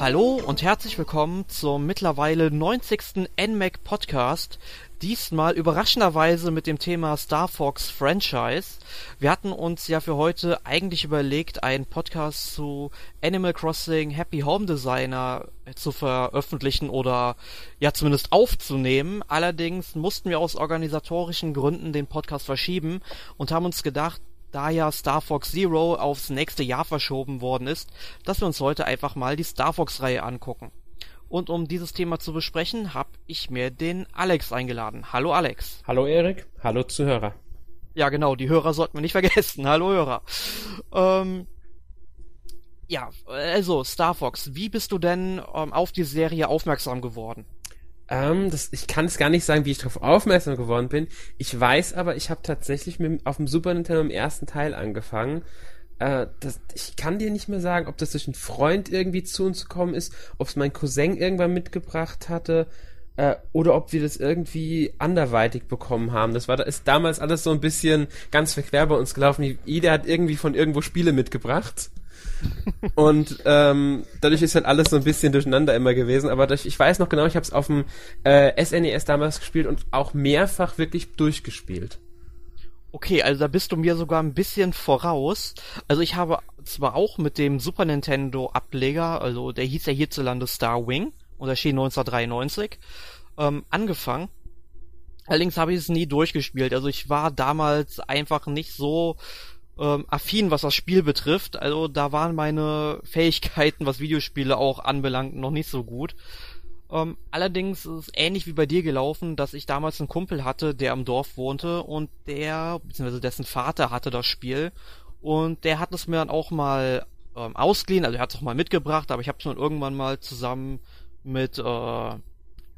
Hallo und herzlich willkommen zum mittlerweile 90. NMAC Podcast. Diesmal überraschenderweise mit dem Thema Star Fox Franchise. Wir hatten uns ja für heute eigentlich überlegt, einen Podcast zu Animal Crossing Happy Home Designer zu veröffentlichen oder ja zumindest aufzunehmen. Allerdings mussten wir aus organisatorischen Gründen den Podcast verschieben und haben uns gedacht, da ja Star Fox Zero aufs nächste Jahr verschoben worden ist, dass wir uns heute einfach mal die Star Fox-Reihe angucken. Und um dieses Thema zu besprechen, habe ich mir den Alex eingeladen. Hallo Alex. Hallo Erik, hallo Zuhörer. Ja genau, die Hörer sollten wir nicht vergessen. Hallo Hörer. Ähm, ja, also Star Fox, wie bist du denn ähm, auf die Serie aufmerksam geworden? Ähm, das, ich kann es gar nicht sagen, wie ich darauf aufmerksam geworden bin. Ich weiß aber, ich habe tatsächlich mit, auf dem Super Nintendo im ersten Teil angefangen. Äh, das, ich kann dir nicht mehr sagen, ob das durch einen Freund irgendwie zu uns gekommen ist, ob es mein Cousin irgendwann mitgebracht hatte äh, oder ob wir das irgendwie anderweitig bekommen haben. Das war da ist damals alles so ein bisschen ganz verquer bei uns gelaufen. Jeder hat irgendwie von irgendwo Spiele mitgebracht. Und ähm, dadurch ist halt alles so ein bisschen durcheinander immer gewesen. Aber durch, ich weiß noch genau, ich habe es auf dem äh, SNES damals gespielt und auch mehrfach wirklich durchgespielt. Okay, also da bist du mir sogar ein bisschen voraus. Also ich habe zwar auch mit dem Super Nintendo Ableger, also der hieß ja hierzulande Star Wing und erschien 1993, ähm, angefangen. Allerdings habe ich es nie durchgespielt. Also ich war damals einfach nicht so ähm, affin, was das Spiel betrifft. Also da waren meine Fähigkeiten, was Videospiele auch anbelangt, noch nicht so gut. Ähm, allerdings ist es ähnlich wie bei dir gelaufen, dass ich damals einen Kumpel hatte, der am Dorf wohnte und der, beziehungsweise dessen Vater hatte das Spiel und der hat es mir dann auch mal ähm, ausgeliehen, also er hat es auch mal mitgebracht, aber ich habe es dann irgendwann mal zusammen mit äh,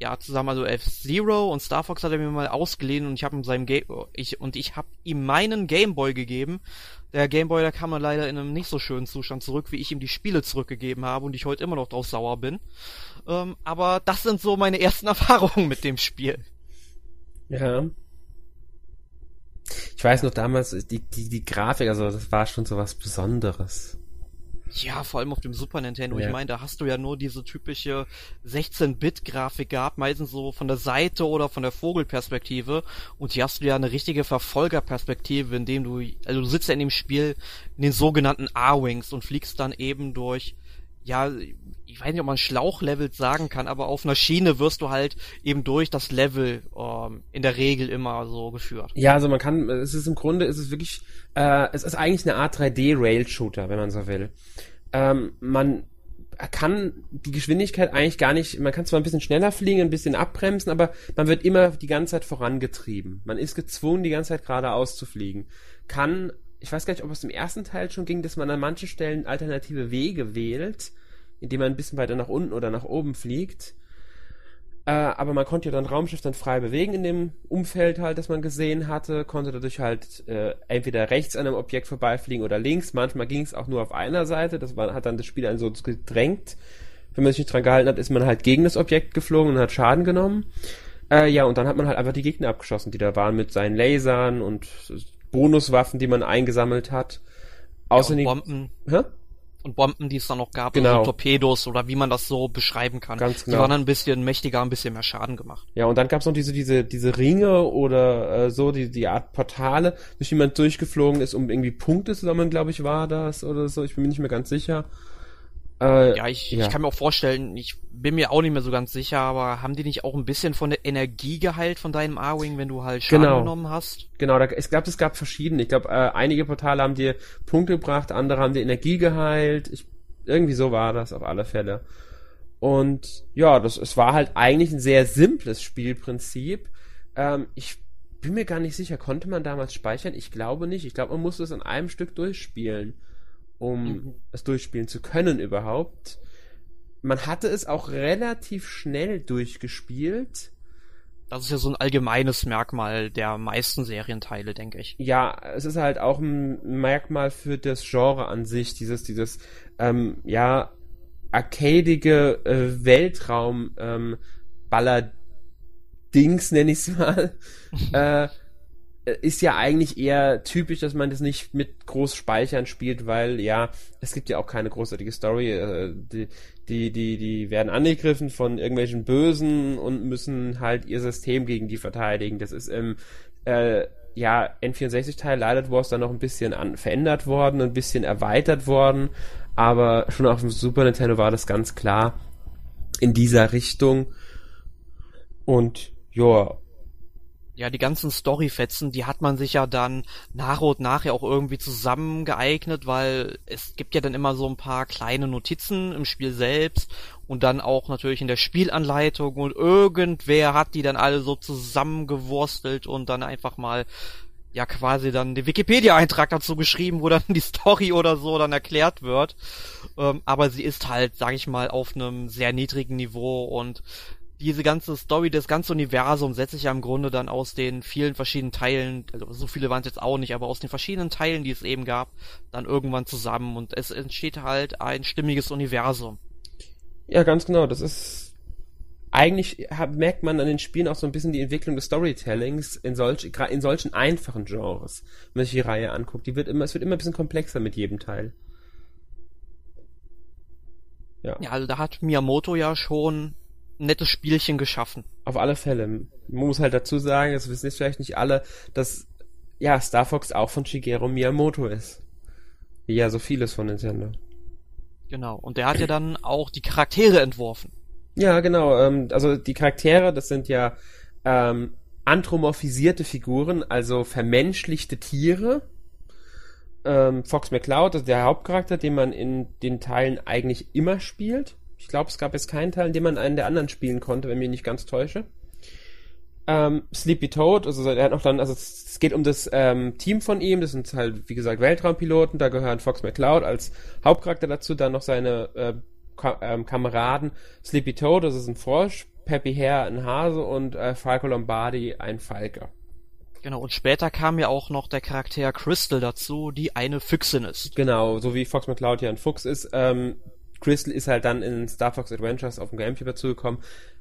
ja, zusammen, also F-Zero und Star Fox hat er mir mal ausgeliehen und ich habe ihm seinem Game ich und ich habe ihm meinen Gameboy gegeben. Der Gameboy, da kam er leider in einem nicht so schönen Zustand zurück, wie ich ihm die Spiele zurückgegeben habe und ich heute immer noch drauf sauer bin. Ähm, aber das sind so meine ersten Erfahrungen mit dem Spiel. Ja. Ich weiß noch damals, die, die, die Grafik, also das war schon so was Besonderes. Ja, vor allem auf dem Super Nintendo. Ja. Ich meine, da hast du ja nur diese typische 16-Bit-Grafik gehabt, meistens so von der Seite oder von der Vogelperspektive. Und hier hast du ja eine richtige Verfolgerperspektive, in dem du, also du sitzt ja in dem Spiel in den sogenannten A-Wings und fliegst dann eben durch, ja, ich weiß nicht, ob man Schlauchlevel sagen kann, aber auf einer Schiene wirst du halt eben durch das Level ähm, in der Regel immer so geführt. Ja, also man kann, es ist im Grunde, es ist wirklich, äh, es ist eigentlich eine Art 3D-Rail-Shooter, wenn man so will. Ähm, man kann die Geschwindigkeit eigentlich gar nicht, man kann zwar ein bisschen schneller fliegen, ein bisschen abbremsen, aber man wird immer die ganze Zeit vorangetrieben. Man ist gezwungen, die ganze Zeit geradeaus zu fliegen. Kann, ich weiß gar nicht, ob es im ersten Teil schon ging, dass man an manchen Stellen alternative Wege wählt, indem man ein bisschen weiter nach unten oder nach oben fliegt. Äh, aber man konnte ja dann Raumschiff dann frei bewegen in dem Umfeld halt, das man gesehen hatte, konnte dadurch halt äh, entweder rechts an einem Objekt vorbeifliegen oder links. Manchmal ging es auch nur auf einer Seite, das war, hat dann das Spiel einen so gedrängt. Wenn man sich nicht dran gehalten hat, ist man halt gegen das Objekt geflogen und hat Schaden genommen. Äh, ja, und dann hat man halt einfach die Gegner abgeschossen, die da waren mit seinen Lasern und Bonuswaffen, die man eingesammelt hat. Außerdem. Ja, Bomben. Hä? Und Bomben, die es dann noch gab, genau. also Torpedos oder wie man das so beschreiben kann. Ganz genau. Die waren dann ein bisschen mächtiger, ein bisschen mehr Schaden gemacht. Ja, und dann gab es noch diese, diese, diese Ringe oder äh, so, die, die Art Portale, durch die man durchgeflogen ist, um irgendwie Punkte zu sammeln, glaube ich, war das oder so. Ich bin mir nicht mehr ganz sicher. Äh, ja, ich, ja, ich kann mir auch vorstellen, ich bin mir auch nicht mehr so ganz sicher, aber haben die nicht auch ein bisschen von der Energie geheilt von deinem A-Wing, wenn du halt Schaden genau. genommen hast? Genau, da, ich glaube, es gab verschiedene. Ich glaube, äh, einige Portale haben dir Punkte gebracht, andere haben dir Energie geheilt. Ich, irgendwie so war das auf alle Fälle. Und ja, das, es war halt eigentlich ein sehr simples Spielprinzip. Ähm, ich bin mir gar nicht sicher, konnte man damals speichern? Ich glaube nicht. Ich glaube, man musste es in einem Stück durchspielen um mhm. es durchspielen zu können überhaupt. Man hatte es auch relativ schnell durchgespielt. Das ist ja so ein allgemeines Merkmal der meisten Serienteile, denke ich. Ja, es ist halt auch ein Merkmal für das Genre an sich, dieses, dieses, ähm, ja, arcadige äh, Weltraum, ähm, Baller Dings nenne ich es mal. äh, äh, ist ja eigentlich eher typisch, dass man das nicht mit groß Speichern spielt, weil ja, es gibt ja auch keine großartige Story. Äh, die, die, die, die werden angegriffen von irgendwelchen Bösen und müssen halt ihr System gegen die verteidigen. Das ist im äh, ja, N64-Teil Light Wars dann noch ein bisschen an, verändert worden, ein bisschen erweitert worden, aber schon auf dem Super Nintendo war das ganz klar in dieser Richtung. Und ja, ja, die ganzen Storyfetzen, die hat man sich ja dann nach und nach ja auch irgendwie zusammengeeignet, weil es gibt ja dann immer so ein paar kleine Notizen im Spiel selbst und dann auch natürlich in der Spielanleitung und irgendwer hat die dann alle so zusammengewurstelt und dann einfach mal ja quasi dann den Wikipedia-Eintrag dazu geschrieben, wo dann die Story oder so dann erklärt wird. Ähm, aber sie ist halt, sag ich mal, auf einem sehr niedrigen Niveau und diese ganze Story, das ganze Universum setzt sich ja im Grunde dann aus den vielen verschiedenen Teilen, also so viele waren es jetzt auch nicht, aber aus den verschiedenen Teilen, die es eben gab, dann irgendwann zusammen und es entsteht halt ein stimmiges Universum. Ja, ganz genau. Das ist eigentlich merkt man an den Spielen auch so ein bisschen die Entwicklung des Storytellings in, solch, in solchen einfachen Genres, wenn man sich die Reihe anguckt. Die wird immer, es wird immer ein bisschen komplexer mit jedem Teil. Ja. ja, also da hat Miyamoto ja schon nettes Spielchen geschaffen. Auf alle Fälle. Man muss halt dazu sagen, das wissen jetzt vielleicht nicht alle, dass ja Star Fox auch von Shigeru Miyamoto ist. Wie ja so vieles von Nintendo. Genau. Und der hat ja dann auch die Charaktere entworfen. Ja, genau. Ähm, also die Charaktere, das sind ja ähm, anthropomorphisierte Figuren, also vermenschlichte Tiere. Ähm, Fox McCloud, also der Hauptcharakter, den man in den Teilen eigentlich immer spielt. Ich glaube, es gab jetzt keinen Teil, in dem man einen der anderen spielen konnte, wenn ich mich nicht ganz täusche. Ähm, Sleepy Toad, also er hat noch dann, also es geht um das ähm, Team von ihm, das sind halt, wie gesagt, Weltraumpiloten, da gehören Fox McCloud als Hauptcharakter dazu, dann noch seine äh, Ka ähm, Kameraden Sleepy Toad, das ist ein Frosch, Peppy Hare ein Hase und äh, Falco Lombardi ein Falke. Genau, und später kam ja auch noch der Charakter Crystal dazu, die eine Füchsin ist. Genau, so wie Fox McCloud ja ein Fuchs ist, ähm, Crystal ist halt dann in Star Fox Adventures auf dem Gamecube dazugekommen.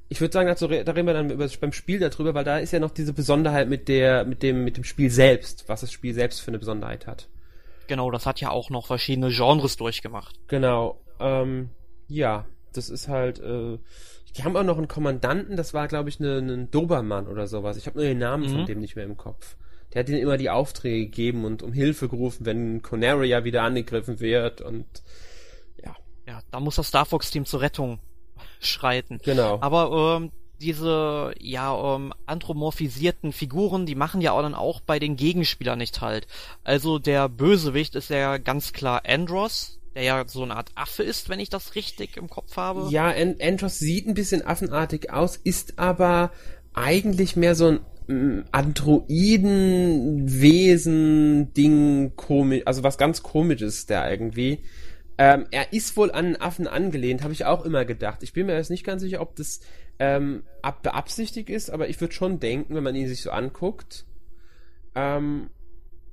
Ich würde sagen, dazu, da reden wir dann über, beim Spiel darüber, weil da ist ja noch diese Besonderheit mit der, mit dem, mit dem Spiel selbst, was das Spiel selbst für eine Besonderheit hat. Genau, das hat ja auch noch verschiedene Genres durchgemacht. Genau, ähm, ja, das ist halt, äh, die haben auch noch einen Kommandanten, das war, glaube ich, ein ne, Dobermann oder sowas. Ich habe nur den Namen mhm. von dem nicht mehr im Kopf. Der hat ihnen immer die Aufträge gegeben und um Hilfe gerufen, wenn Conaria wieder angegriffen wird und ja, da muss das Star Fox Team zur Rettung schreiten. Genau. Aber ähm, diese ja ähm, anthropomorphisierten Figuren, die machen ja auch dann auch bei den Gegenspielern nicht halt. Also der Bösewicht ist ja ganz klar Andros, der ja so eine Art Affe ist, wenn ich das richtig im Kopf habe. Ja, An Andros sieht ein bisschen affenartig aus, ist aber eigentlich mehr so ein mm, Androidenwesen Ding komisch, also was ganz komisches der irgendwie. Ähm, er ist wohl an einen Affen angelehnt, habe ich auch immer gedacht. Ich bin mir jetzt nicht ganz sicher, ob das ähm, beabsichtigt ist, aber ich würde schon denken, wenn man ihn sich so anguckt. Ähm,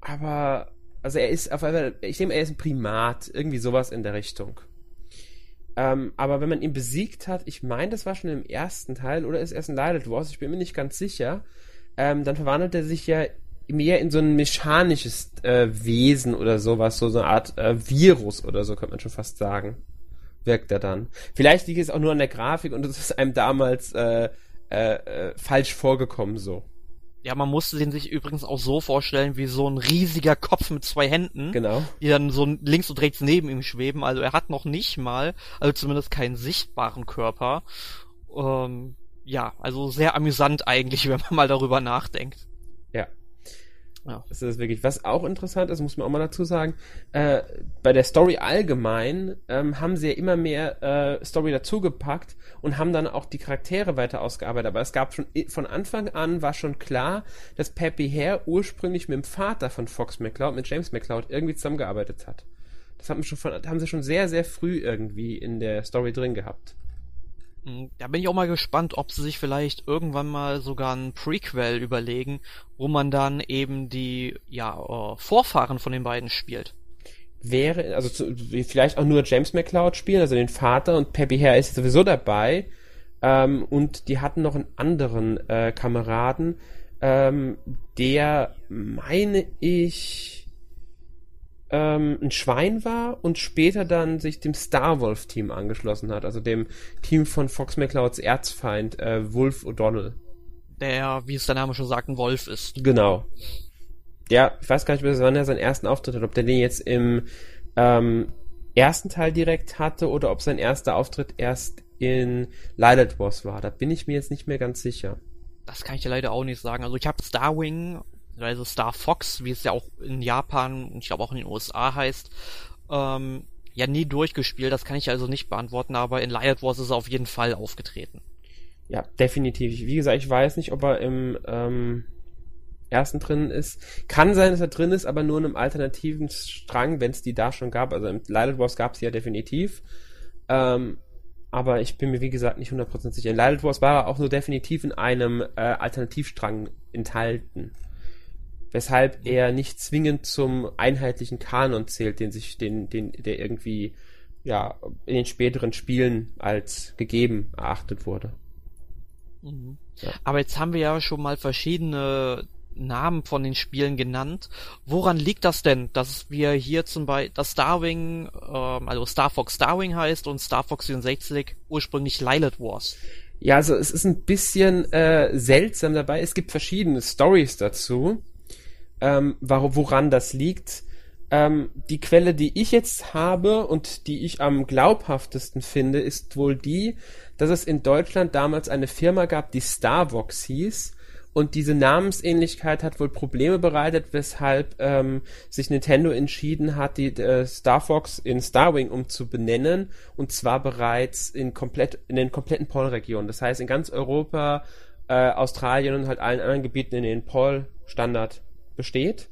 aber, also er ist auf einmal, ich denke, er ist ein Primat, irgendwie sowas in der Richtung. Ähm, aber wenn man ihn besiegt hat, ich meine, das war schon im ersten Teil oder ist erst ein Light Wars, ich bin mir nicht ganz sicher, ähm, dann verwandelt er sich ja mehr in so ein mechanisches äh, Wesen oder sowas, so, so eine Art äh, Virus oder so, könnte man schon fast sagen. Wirkt er dann. Vielleicht liegt es auch nur an der Grafik und es ist einem damals äh, äh, äh, falsch vorgekommen so. Ja, man musste den sich übrigens auch so vorstellen, wie so ein riesiger Kopf mit zwei Händen. Genau. Die dann so links und rechts neben ihm schweben. Also er hat noch nicht mal, also zumindest keinen sichtbaren Körper. Ähm, ja, also sehr amüsant eigentlich, wenn man mal darüber nachdenkt. Ja. Das ist wirklich, was auch interessant ist, muss man auch mal dazu sagen, äh, bei der Story allgemein ähm, haben sie ja immer mehr äh, Story dazugepackt und haben dann auch die Charaktere weiter ausgearbeitet. Aber es gab schon von Anfang an war schon klar, dass Peppy Hare ursprünglich mit dem Vater von Fox McCloud, mit James McCloud, irgendwie zusammengearbeitet hat. Das haben, schon von, haben sie schon sehr, sehr früh irgendwie in der Story drin gehabt. Hm, da bin ich auch mal gespannt, ob sie sich vielleicht irgendwann mal sogar ein Prequel überlegen, wo man dann eben die ja äh, Vorfahren von den beiden spielt. Wäre, also zu, vielleicht auch nur James McCloud spielen, also den Vater und Peppy Hare ist sowieso dabei. Ähm, und die hatten noch einen anderen äh, Kameraden. Äh, ähm, der, meine ich, ähm, ein Schwein war und später dann sich dem Starwolf-Team angeschlossen hat, also dem Team von Fox McClouds Erzfeind, äh, Wolf O'Donnell. Der, wie es der Name schon sagt, ein Wolf ist. Genau. Ja, ich weiß gar nicht mehr, wann er seinen ersten Auftritt hat, ob der den jetzt im ähm, ersten Teil direkt hatte oder ob sein erster Auftritt erst in Lilith Wars war. Da bin ich mir jetzt nicht mehr ganz sicher. Das kann ich dir leider auch nicht sagen. Also ich habe Starwing, also Star Fox, wie es ja auch in Japan und ich glaube auch in den USA heißt, ähm, ja nie durchgespielt. Das kann ich also nicht beantworten, aber in Lilith Wars ist er auf jeden Fall aufgetreten. Ja, definitiv. Wie gesagt, ich weiß nicht, ob er im ähm, ersten drin ist. Kann sein, dass er drin ist, aber nur in einem alternativen Strang, wenn es die da schon gab. Also im Lilith Wars gab es ja definitiv. Ähm, aber ich bin mir wie gesagt nicht 100% sicher. In Lilith Wars war er auch nur definitiv in einem äh, Alternativstrang enthalten. Weshalb er nicht zwingend zum einheitlichen Kanon zählt, den sich, den, den, der irgendwie ja in den späteren Spielen als gegeben erachtet wurde. Mhm. Ja. Aber jetzt haben wir ja schon mal verschiedene Namen von den Spielen genannt. Woran liegt das denn, dass wir hier zum Beispiel, dass Starwing, ähm, also Star Fox Starwing heißt und Star Fox 64 ursprünglich Lilith Wars? Ja, also es ist ein bisschen äh, seltsam dabei. Es gibt verschiedene Stories dazu, ähm, woran das liegt. Ähm, die Quelle, die ich jetzt habe und die ich am glaubhaftesten finde, ist wohl die, dass es in Deutschland damals eine Firma gab, die Starvox hieß und diese Namensähnlichkeit hat wohl Probleme bereitet, weshalb ähm, sich Nintendo entschieden hat, die äh, Star Fox in Starwing umzubenennen. Und zwar bereits in komplett in den kompletten PAL-Regionen. Das heißt in ganz Europa, äh, Australien und halt allen anderen Gebieten, in denen PAL-Standard besteht.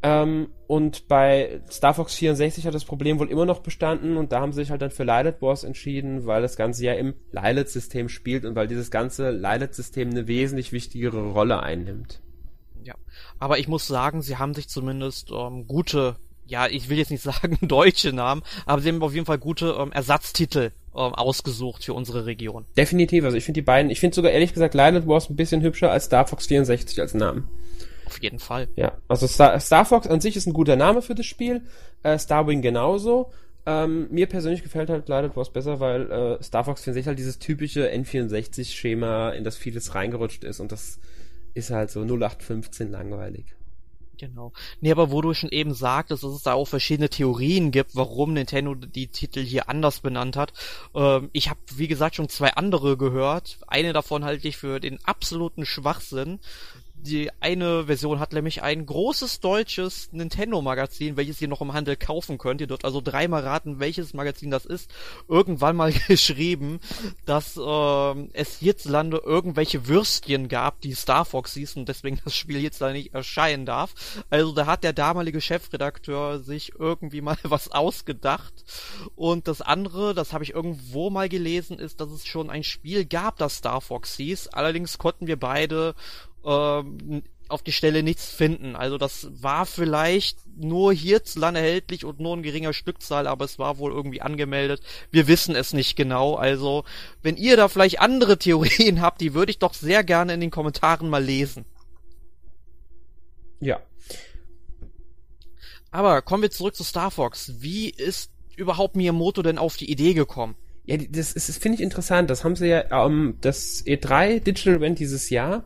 Ähm, und bei Star Fox 64 hat das Problem wohl immer noch bestanden und da haben sie sich halt dann für Lilith Wars entschieden, weil das Ganze ja im Lilith-System spielt und weil dieses ganze Lilith-System eine wesentlich wichtigere Rolle einnimmt. Ja, aber ich muss sagen, sie haben sich zumindest ähm, gute, ja, ich will jetzt nicht sagen deutsche Namen, aber sie haben auf jeden Fall gute ähm, Ersatztitel ähm, ausgesucht für unsere Region. Definitiv, also ich finde die beiden, ich finde sogar ehrlich gesagt Lilith Wars ein bisschen hübscher als Star Fox 64 als Namen. Auf jeden Fall. Ja, also Star, Star Fox an sich ist ein guter Name für das Spiel, äh, Starwing genauso. Ähm, mir persönlich gefällt halt Glided Wars besser, weil äh, Star Fox 64 halt dieses typische N64-Schema, in das vieles reingerutscht ist und das ist halt so 0815 langweilig. Genau. Nee, aber wo du schon eben sagtest, dass es da auch verschiedene Theorien gibt, warum Nintendo die Titel hier anders benannt hat. Ähm, ich habe, wie gesagt, schon zwei andere gehört. Eine davon halte ich für den absoluten Schwachsinn die eine Version hat nämlich ein großes deutsches Nintendo-Magazin, welches ihr noch im Handel kaufen könnt. Ihr dürft also dreimal raten, welches Magazin das ist. Irgendwann mal geschrieben, dass äh, es hierzulande irgendwelche Würstchen gab, die Star Fox hieß und deswegen das Spiel jetzt da nicht erscheinen darf. Also da hat der damalige Chefredakteur sich irgendwie mal was ausgedacht. Und das andere, das habe ich irgendwo mal gelesen, ist, dass es schon ein Spiel gab, das Star Fox hieß. Allerdings konnten wir beide ähm, auf die Stelle nichts finden. Also das war vielleicht nur hierzulande erhältlich und nur in geringer Stückzahl, aber es war wohl irgendwie angemeldet. Wir wissen es nicht genau. Also wenn ihr da vielleicht andere Theorien habt, die würde ich doch sehr gerne in den Kommentaren mal lesen. Ja. Aber kommen wir zurück zu Star Fox. Wie ist überhaupt Miyamoto denn auf die Idee gekommen? Ja, das, das, das finde ich interessant. Das haben sie ja, ähm, das E3 Digital Event dieses Jahr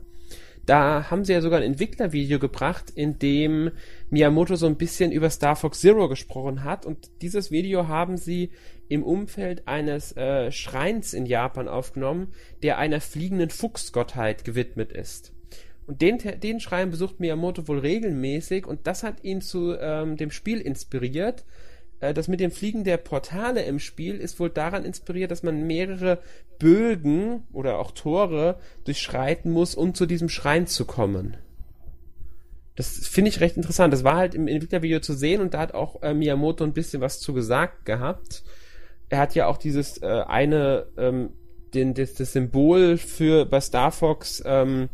da haben sie ja sogar ein Entwicklervideo gebracht, in dem Miyamoto so ein bisschen über Star Fox Zero gesprochen hat. Und dieses Video haben sie im Umfeld eines äh, Schreins in Japan aufgenommen, der einer fliegenden Fuchsgottheit gewidmet ist. Und den, den Schrein besucht Miyamoto wohl regelmäßig und das hat ihn zu ähm, dem Spiel inspiriert das mit dem Fliegen der Portale im Spiel ist wohl daran inspiriert, dass man mehrere Bögen oder auch Tore durchschreiten muss, um zu diesem Schrein zu kommen. Das finde ich recht interessant. Das war halt im Entwicklervideo zu sehen und da hat auch äh, Miyamoto ein bisschen was zu gesagt gehabt. Er hat ja auch dieses äh, eine, ähm, den, das, das Symbol für bei Star Fox ähm,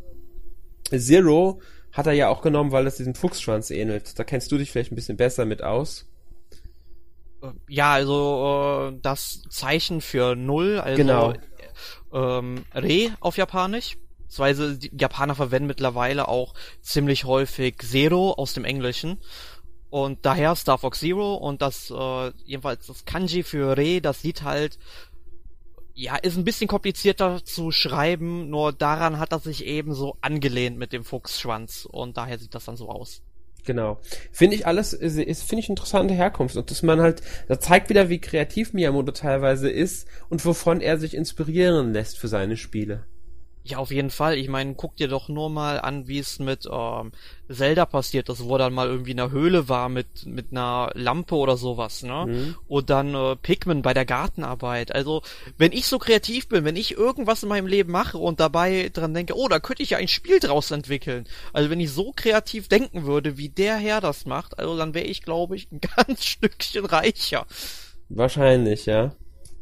Zero hat er ja auch genommen, weil es diesem Fuchsschwanz ähnelt. Da kennst du dich vielleicht ein bisschen besser mit aus. Ja, also äh, das Zeichen für Null, also genau. ähm, Re auf Japanisch. Beziehungsweise die Japaner verwenden mittlerweile auch ziemlich häufig Zero aus dem Englischen. Und daher Star Fox Zero und das, äh, jedenfalls das Kanji für Re, das sieht halt, ja, ist ein bisschen komplizierter zu schreiben, nur daran hat er sich eben so angelehnt mit dem Fuchsschwanz und daher sieht das dann so aus. Genau. Finde ich alles, ist, ist finde ich interessante Herkunft und dass man halt, das zeigt wieder, wie kreativ Miyamoto teilweise ist und wovon er sich inspirieren lässt für seine Spiele. Ja, auf jeden Fall. Ich meine, guck dir doch nur mal an, wie es mit ähm, Zelda passiert ist, wo er dann mal irgendwie in einer Höhle war mit mit einer Lampe oder sowas, ne? Mhm. Und dann äh, Pikmin bei der Gartenarbeit. Also, wenn ich so kreativ bin, wenn ich irgendwas in meinem Leben mache und dabei dran denke, oh, da könnte ich ja ein Spiel draus entwickeln. Also, wenn ich so kreativ denken würde, wie der Herr das macht, also dann wäre ich, glaube ich, ein ganz Stückchen reicher. Wahrscheinlich, ja.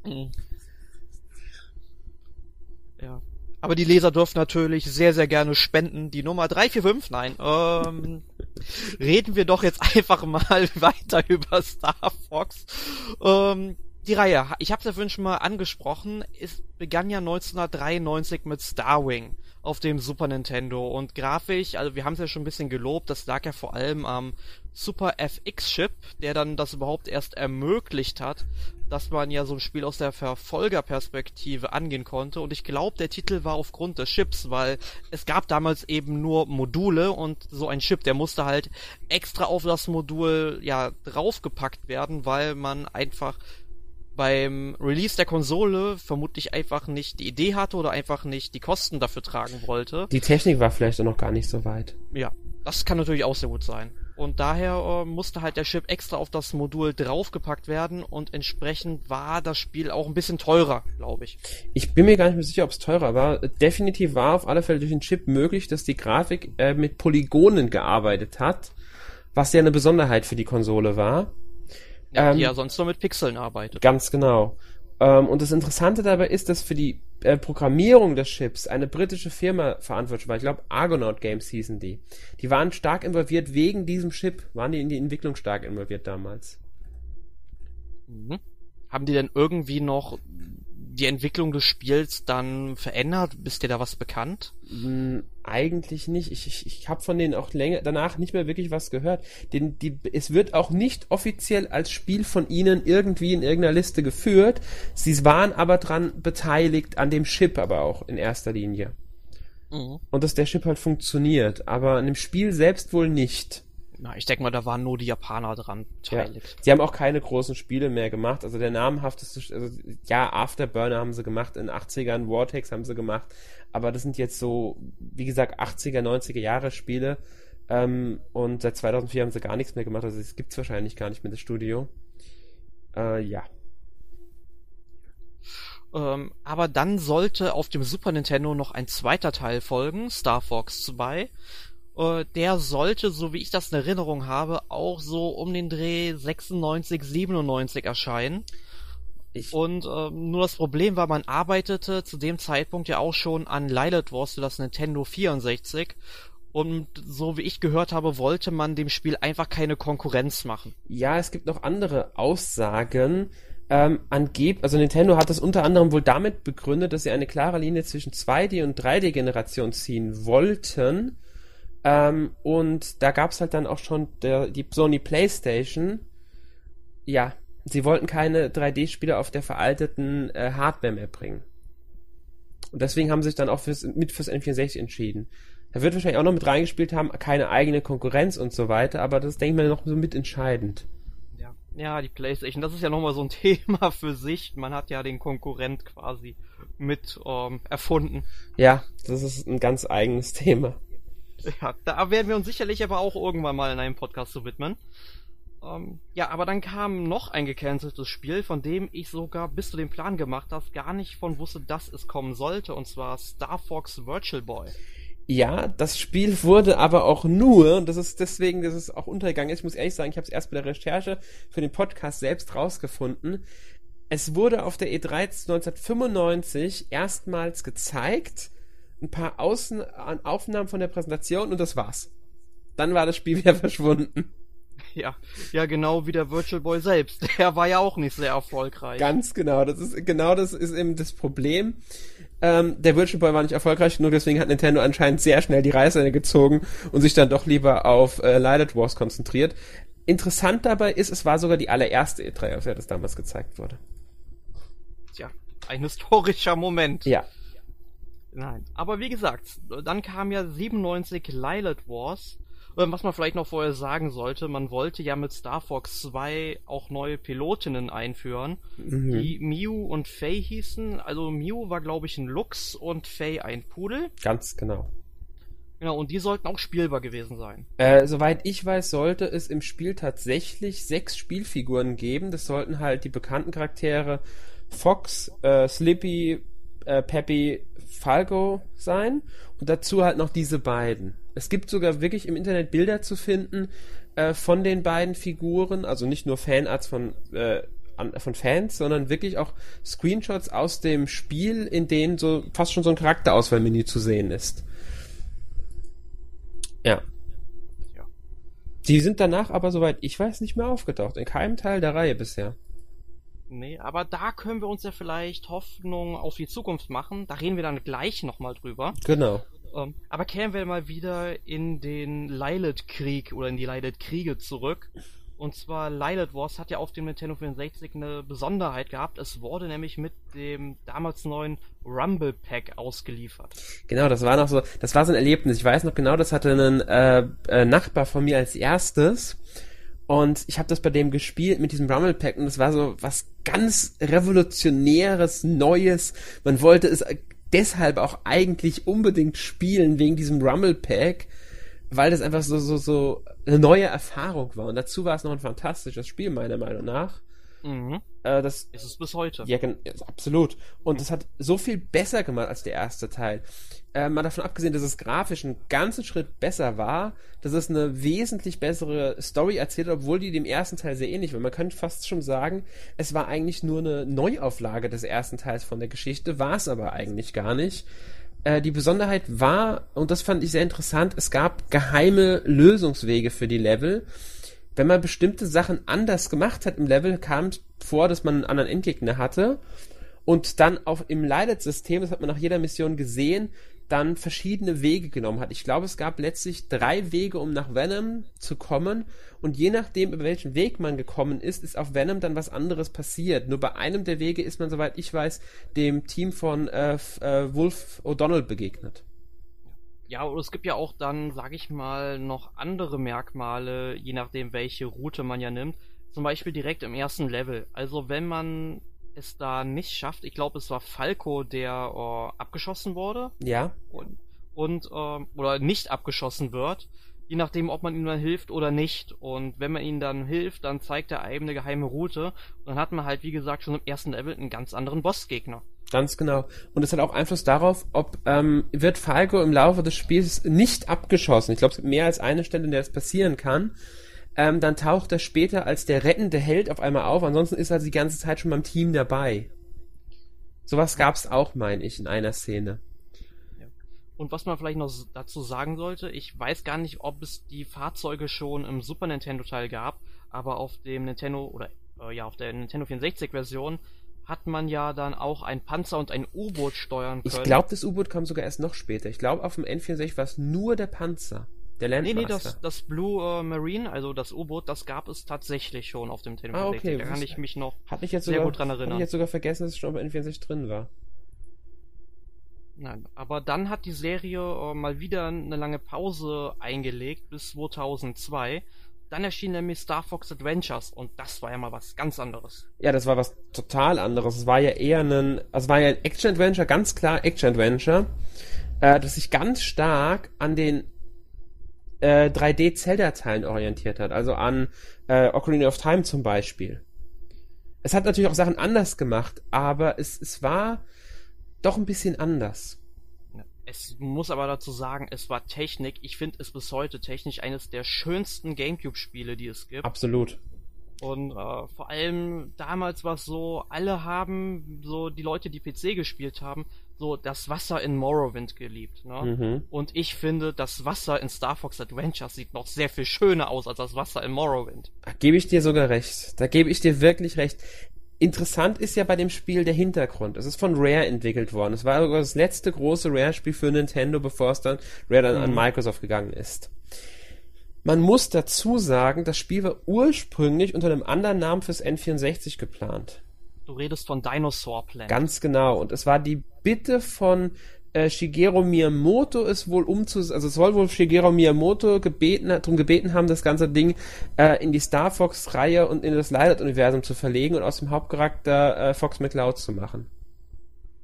Mhm. Ja. Aber die Leser dürfen natürlich sehr, sehr gerne spenden. Die Nummer 345, nein, ähm, reden wir doch jetzt einfach mal weiter über Star Fox. Ähm, die Reihe, ich habe es ja vorhin schon mal angesprochen, es begann ja 1993 mit Starwing auf dem Super Nintendo und grafisch, also wir haben es ja schon ein bisschen gelobt, das lag ja vor allem am Super FX Chip, der dann das überhaupt erst ermöglicht hat, dass man ja so ein Spiel aus der Verfolgerperspektive angehen konnte. Und ich glaube, der Titel war aufgrund des Chips, weil es gab damals eben nur Module und so ein Chip, der musste halt extra auf das Modul ja draufgepackt werden, weil man einfach beim Release der Konsole vermutlich einfach nicht die Idee hatte oder einfach nicht die Kosten dafür tragen wollte. Die Technik war vielleicht auch noch gar nicht so weit. Ja, das kann natürlich auch sehr gut sein. Und daher äh, musste halt der Chip extra auf das Modul draufgepackt werden und entsprechend war das Spiel auch ein bisschen teurer, glaube ich. Ich bin mir gar nicht mehr sicher, ob es teurer war. Definitiv war auf alle Fälle durch den Chip möglich, dass die Grafik äh, mit Polygonen gearbeitet hat, was ja eine Besonderheit für die Konsole war. Ja, ähm, die ja sonst nur mit Pixeln arbeitet. Ganz genau. Ähm, und das Interessante dabei ist, dass für die äh, Programmierung des Chips eine britische Firma verantwortlich war. Ich glaube, Argonaut Games hießen die. Die waren stark involviert wegen diesem Chip, waren die in die Entwicklung stark involviert damals. Mhm. Haben die denn irgendwie noch die Entwicklung des Spiels dann verändert? Bist dir da was bekannt? Hm, eigentlich nicht. Ich, ich, ich habe von denen auch länger danach nicht mehr wirklich was gehört. Den, die, es wird auch nicht offiziell als Spiel von ihnen irgendwie in irgendeiner Liste geführt. Sie waren aber dran beteiligt, an dem Chip aber auch in erster Linie. Mhm. Und dass der Chip halt funktioniert, aber an dem Spiel selbst wohl nicht. Na, ich denke mal, da waren nur die Japaner dran beteiligt. Ja. Sie haben auch keine großen Spiele mehr gemacht. Also der namhafteste, also ja, Afterburner haben sie gemacht, in 80ern, Vortex haben sie gemacht, aber das sind jetzt so, wie gesagt, 80er, 90er Jahre Spiele. Ähm, und seit 2004 haben sie gar nichts mehr gemacht, also es gibt's wahrscheinlich gar nicht mehr, das Studio. Äh, ja. Ähm, aber dann sollte auf dem Super Nintendo noch ein zweiter Teil folgen, Star Fox 2. Äh, der sollte, so wie ich das in Erinnerung habe, auch so um den Dreh 96, 97 erscheinen. Ich und äh, nur das Problem war, man arbeitete zu dem Zeitpunkt ja auch schon an Lilith Wars für das Nintendo 64 und so wie ich gehört habe, wollte man dem Spiel einfach keine Konkurrenz machen. Ja, es gibt noch andere Aussagen. Ähm, angeb also Nintendo hat das unter anderem wohl damit begründet, dass sie eine klare Linie zwischen 2D und 3D-Generation ziehen wollten ähm, und da gab es halt dann auch schon der, die Sony PlayStation. Ja, sie wollten keine 3D-Spiele auf der veralteten äh, Hardware mehr bringen. Und deswegen haben sie sich dann auch fürs, mit fürs N64 entschieden. Da wird wahrscheinlich auch noch mit reingespielt haben, keine eigene Konkurrenz und so weiter, aber das denke ich mal noch so mit entscheidend. Ja, ja, die PlayStation, das ist ja nochmal so ein Thema für sich. Man hat ja den Konkurrent quasi mit ähm, erfunden. Ja, das ist ein ganz eigenes Thema. Ja, da werden wir uns sicherlich aber auch irgendwann mal in einem Podcast zu widmen. Ähm, ja, aber dann kam noch ein gecanceltes Spiel, von dem ich sogar bis zu dem Plan gemacht habe, gar nicht von wusste, dass es kommen sollte, und zwar Star Fox Virtual Boy. Ja, das Spiel wurde aber auch nur, und das ist deswegen, dass es auch untergegangen ist, ich muss ehrlich sagen, ich habe es erst bei der Recherche für den Podcast selbst rausgefunden. Es wurde auf der E3 1995 erstmals gezeigt ein paar Außen Aufnahmen von der Präsentation und das war's. Dann war das Spiel wieder verschwunden. Ja, ja, genau wie der Virtual Boy selbst. Der war ja auch nicht sehr erfolgreich. Ganz genau. Das ist, genau das ist eben das Problem. Ähm, der Virtual Boy war nicht erfolgreich genug, deswegen hat Nintendo anscheinend sehr schnell die Reißleine gezogen und sich dann doch lieber auf äh, Light Wars konzentriert. Interessant dabei ist, es war sogar die allererste E3, auf der das damals gezeigt wurde. Tja, ein historischer Moment. Ja. Nein. Aber wie gesagt, dann kam ja 97 Lilith Wars. Ähm, was man vielleicht noch vorher sagen sollte, man wollte ja mit Star Fox 2 auch neue Pilotinnen einführen, mhm. die Mew und Faye hießen. Also Mew war, glaube ich, ein Lux und Faye ein Pudel. Ganz genau. Genau, und die sollten auch spielbar gewesen sein. Äh, soweit ich weiß, sollte es im Spiel tatsächlich sechs Spielfiguren geben. Das sollten halt die bekannten Charaktere Fox, äh, Slippy, äh, Peppy, Falco sein und dazu halt noch diese beiden. Es gibt sogar wirklich im Internet Bilder zu finden äh, von den beiden Figuren, also nicht nur Fanarts von äh, von Fans, sondern wirklich auch Screenshots aus dem Spiel, in denen so fast schon so ein Charakterauswahlmenü zu sehen ist. Ja. ja. Die sind danach aber, soweit ich weiß, nicht mehr aufgetaucht. In keinem Teil der Reihe bisher. Nee, aber da können wir uns ja vielleicht Hoffnung auf die Zukunft machen. Da reden wir dann gleich nochmal drüber. Genau. Ähm, aber kehren wir mal wieder in den Lilith-Krieg oder in die Lilith-Kriege zurück. Und zwar Lilith Wars hat ja auf dem Nintendo 64 eine Besonderheit gehabt. Es wurde nämlich mit dem damals neuen Rumble Pack ausgeliefert. Genau, das war noch so, das war so ein Erlebnis. Ich weiß noch genau, das hatte ein äh, äh, Nachbar von mir als erstes. Und ich habe das bei dem gespielt mit diesem Rumble Pack und das war so was ganz revolutionäres, Neues. Man wollte es deshalb auch eigentlich unbedingt spielen wegen diesem Rumble Pack, weil das einfach so so so eine neue Erfahrung war. Und dazu war es noch ein fantastisches Spiel meiner Meinung nach. Mhm. Äh, das ist es bis heute. Ja, absolut. Und es hat so viel besser gemacht als der erste Teil. Äh, mal davon abgesehen, dass es grafisch einen ganzen Schritt besser war, dass es eine wesentlich bessere Story erzählt, obwohl die dem ersten Teil sehr ähnlich war. Man könnte fast schon sagen, es war eigentlich nur eine Neuauflage des ersten Teils von der Geschichte, war es aber eigentlich gar nicht. Äh, die Besonderheit war, und das fand ich sehr interessant, es gab geheime Lösungswege für die Level wenn man bestimmte Sachen anders gemacht hat im Level, kam vor, dass man einen anderen Endgegner hatte und dann auch im Leidet-System, das hat man nach jeder Mission gesehen, dann verschiedene Wege genommen hat. Ich glaube, es gab letztlich drei Wege, um nach Venom zu kommen. Und je nachdem, über welchen Weg man gekommen ist, ist auf Venom dann was anderes passiert. Nur bei einem der Wege ist man, soweit ich weiß, dem Team von äh, äh, Wolf O'Donnell begegnet. Ja, und es gibt ja auch dann, sag ich mal, noch andere Merkmale, je nachdem, welche Route man ja nimmt. Zum Beispiel direkt im ersten Level. Also wenn man es da nicht schafft, ich glaube, es war Falco, der äh, abgeschossen wurde. Ja. Und, und äh, oder nicht abgeschossen wird, je nachdem, ob man ihm dann hilft oder nicht. Und wenn man ihm dann hilft, dann zeigt er einem eine geheime Route. Und dann hat man halt, wie gesagt, schon im ersten Level einen ganz anderen Bossgegner. Ganz genau. Und es hat auch Einfluss darauf, ob ähm, wird Falco im Laufe des Spiels nicht abgeschossen. Ich glaube, es gibt mehr als eine Stelle, in der das passieren kann. Ähm, dann taucht er später als der rettende Held auf einmal auf. Ansonsten ist er die ganze Zeit schon beim Team dabei. Sowas gab es auch, meine ich, in einer Szene. Und was man vielleicht noch dazu sagen sollte, ich weiß gar nicht, ob es die Fahrzeuge schon im Super Nintendo Teil gab, aber auf dem Nintendo oder äh, ja auf der Nintendo 64 Version hat man ja dann auch ein Panzer und ein U-Boot steuern können. Ich glaube, das U-Boot kam sogar erst noch später. Ich glaube, auf dem N64 war es nur der Panzer. Der Landmaster. Nee, nee, das, das Blue äh, Marine, also das U-Boot, das gab es tatsächlich schon auf dem Telefon. Ah, okay. Da kann ich mich noch hat ich jetzt sehr sogar, gut dran erinnern. Hab ich jetzt sogar vergessen, dass es schon auf N64 drin war. Nein, aber dann hat die Serie äh, mal wieder eine lange Pause eingelegt bis 2002 dann erschien nämlich Star Fox Adventures und das war ja mal was ganz anderes. Ja, das war was total anderes. Es war ja eher ein, also war ja ein Action-Adventure, ganz klar Action-Adventure, äh, das sich ganz stark an den äh, 3D-Zelda-Teilen orientiert hat, also an äh, Ocarina of Time zum Beispiel. Es hat natürlich auch Sachen anders gemacht, aber es, es war doch ein bisschen anders. Es muss aber dazu sagen, es war Technik. Ich finde es bis heute technisch eines der schönsten Gamecube-Spiele, die es gibt. Absolut. Und äh, vor allem damals war es so, alle haben, so die Leute, die PC gespielt haben, so das Wasser in Morrowind geliebt. Ne? Mhm. Und ich finde, das Wasser in Star Fox Adventures sieht noch sehr viel schöner aus als das Wasser in Morrowind. Da gebe ich dir sogar recht. Da gebe ich dir wirklich recht interessant ist ja bei dem Spiel der Hintergrund. Es ist von Rare entwickelt worden. Es war sogar das letzte große Rare-Spiel für Nintendo, bevor es dann Rare dann an Mhm. Microsoft gegangen ist. Man muss dazu sagen, das Spiel war ursprünglich unter einem anderen Namen fürs N64 geplant. Du redest von Dinosaur Planet. Ganz genau. Und es war die Bitte von äh, Shigeru Miyamoto, es wohl umzus, also es soll wohl Shigeru Miyamoto gebeten, darum gebeten haben, das ganze Ding äh, in die Star Fox Reihe und in das Light Universum zu verlegen und aus dem Hauptcharakter äh, Fox McCloud zu machen.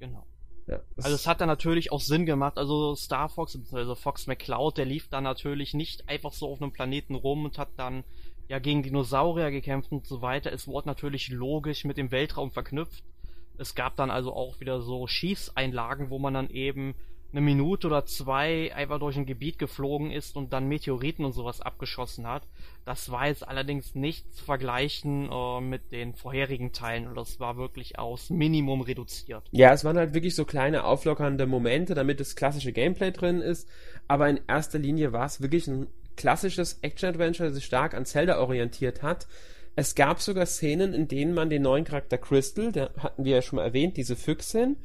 Genau. Ja, das- Also es hat dann natürlich auch Sinn gemacht. Also Star Fox, also Fox McCloud, der lief dann natürlich nicht einfach so auf einem Planeten rum und hat dann ja gegen Dinosaurier gekämpft und so weiter. Es wurde natürlich logisch mit dem Weltraum verknüpft. Es gab dann also auch wieder so Schießeinlagen, wo man dann eben eine Minute oder zwei einfach durch ein Gebiet geflogen ist und dann Meteoriten und sowas abgeschossen hat. Das war jetzt allerdings nicht zu vergleichen äh, mit den vorherigen Teilen und das war wirklich aus Minimum reduziert. Ja, es waren halt wirklich so kleine auflockernde Momente, damit das klassische Gameplay drin ist. Aber in erster Linie war es wirklich ein klassisches Action-Adventure, das sich stark an Zelda orientiert hat. Es gab sogar Szenen, in denen man den neuen Charakter Crystal, der hatten wir ja schon mal erwähnt, diese Füchsin,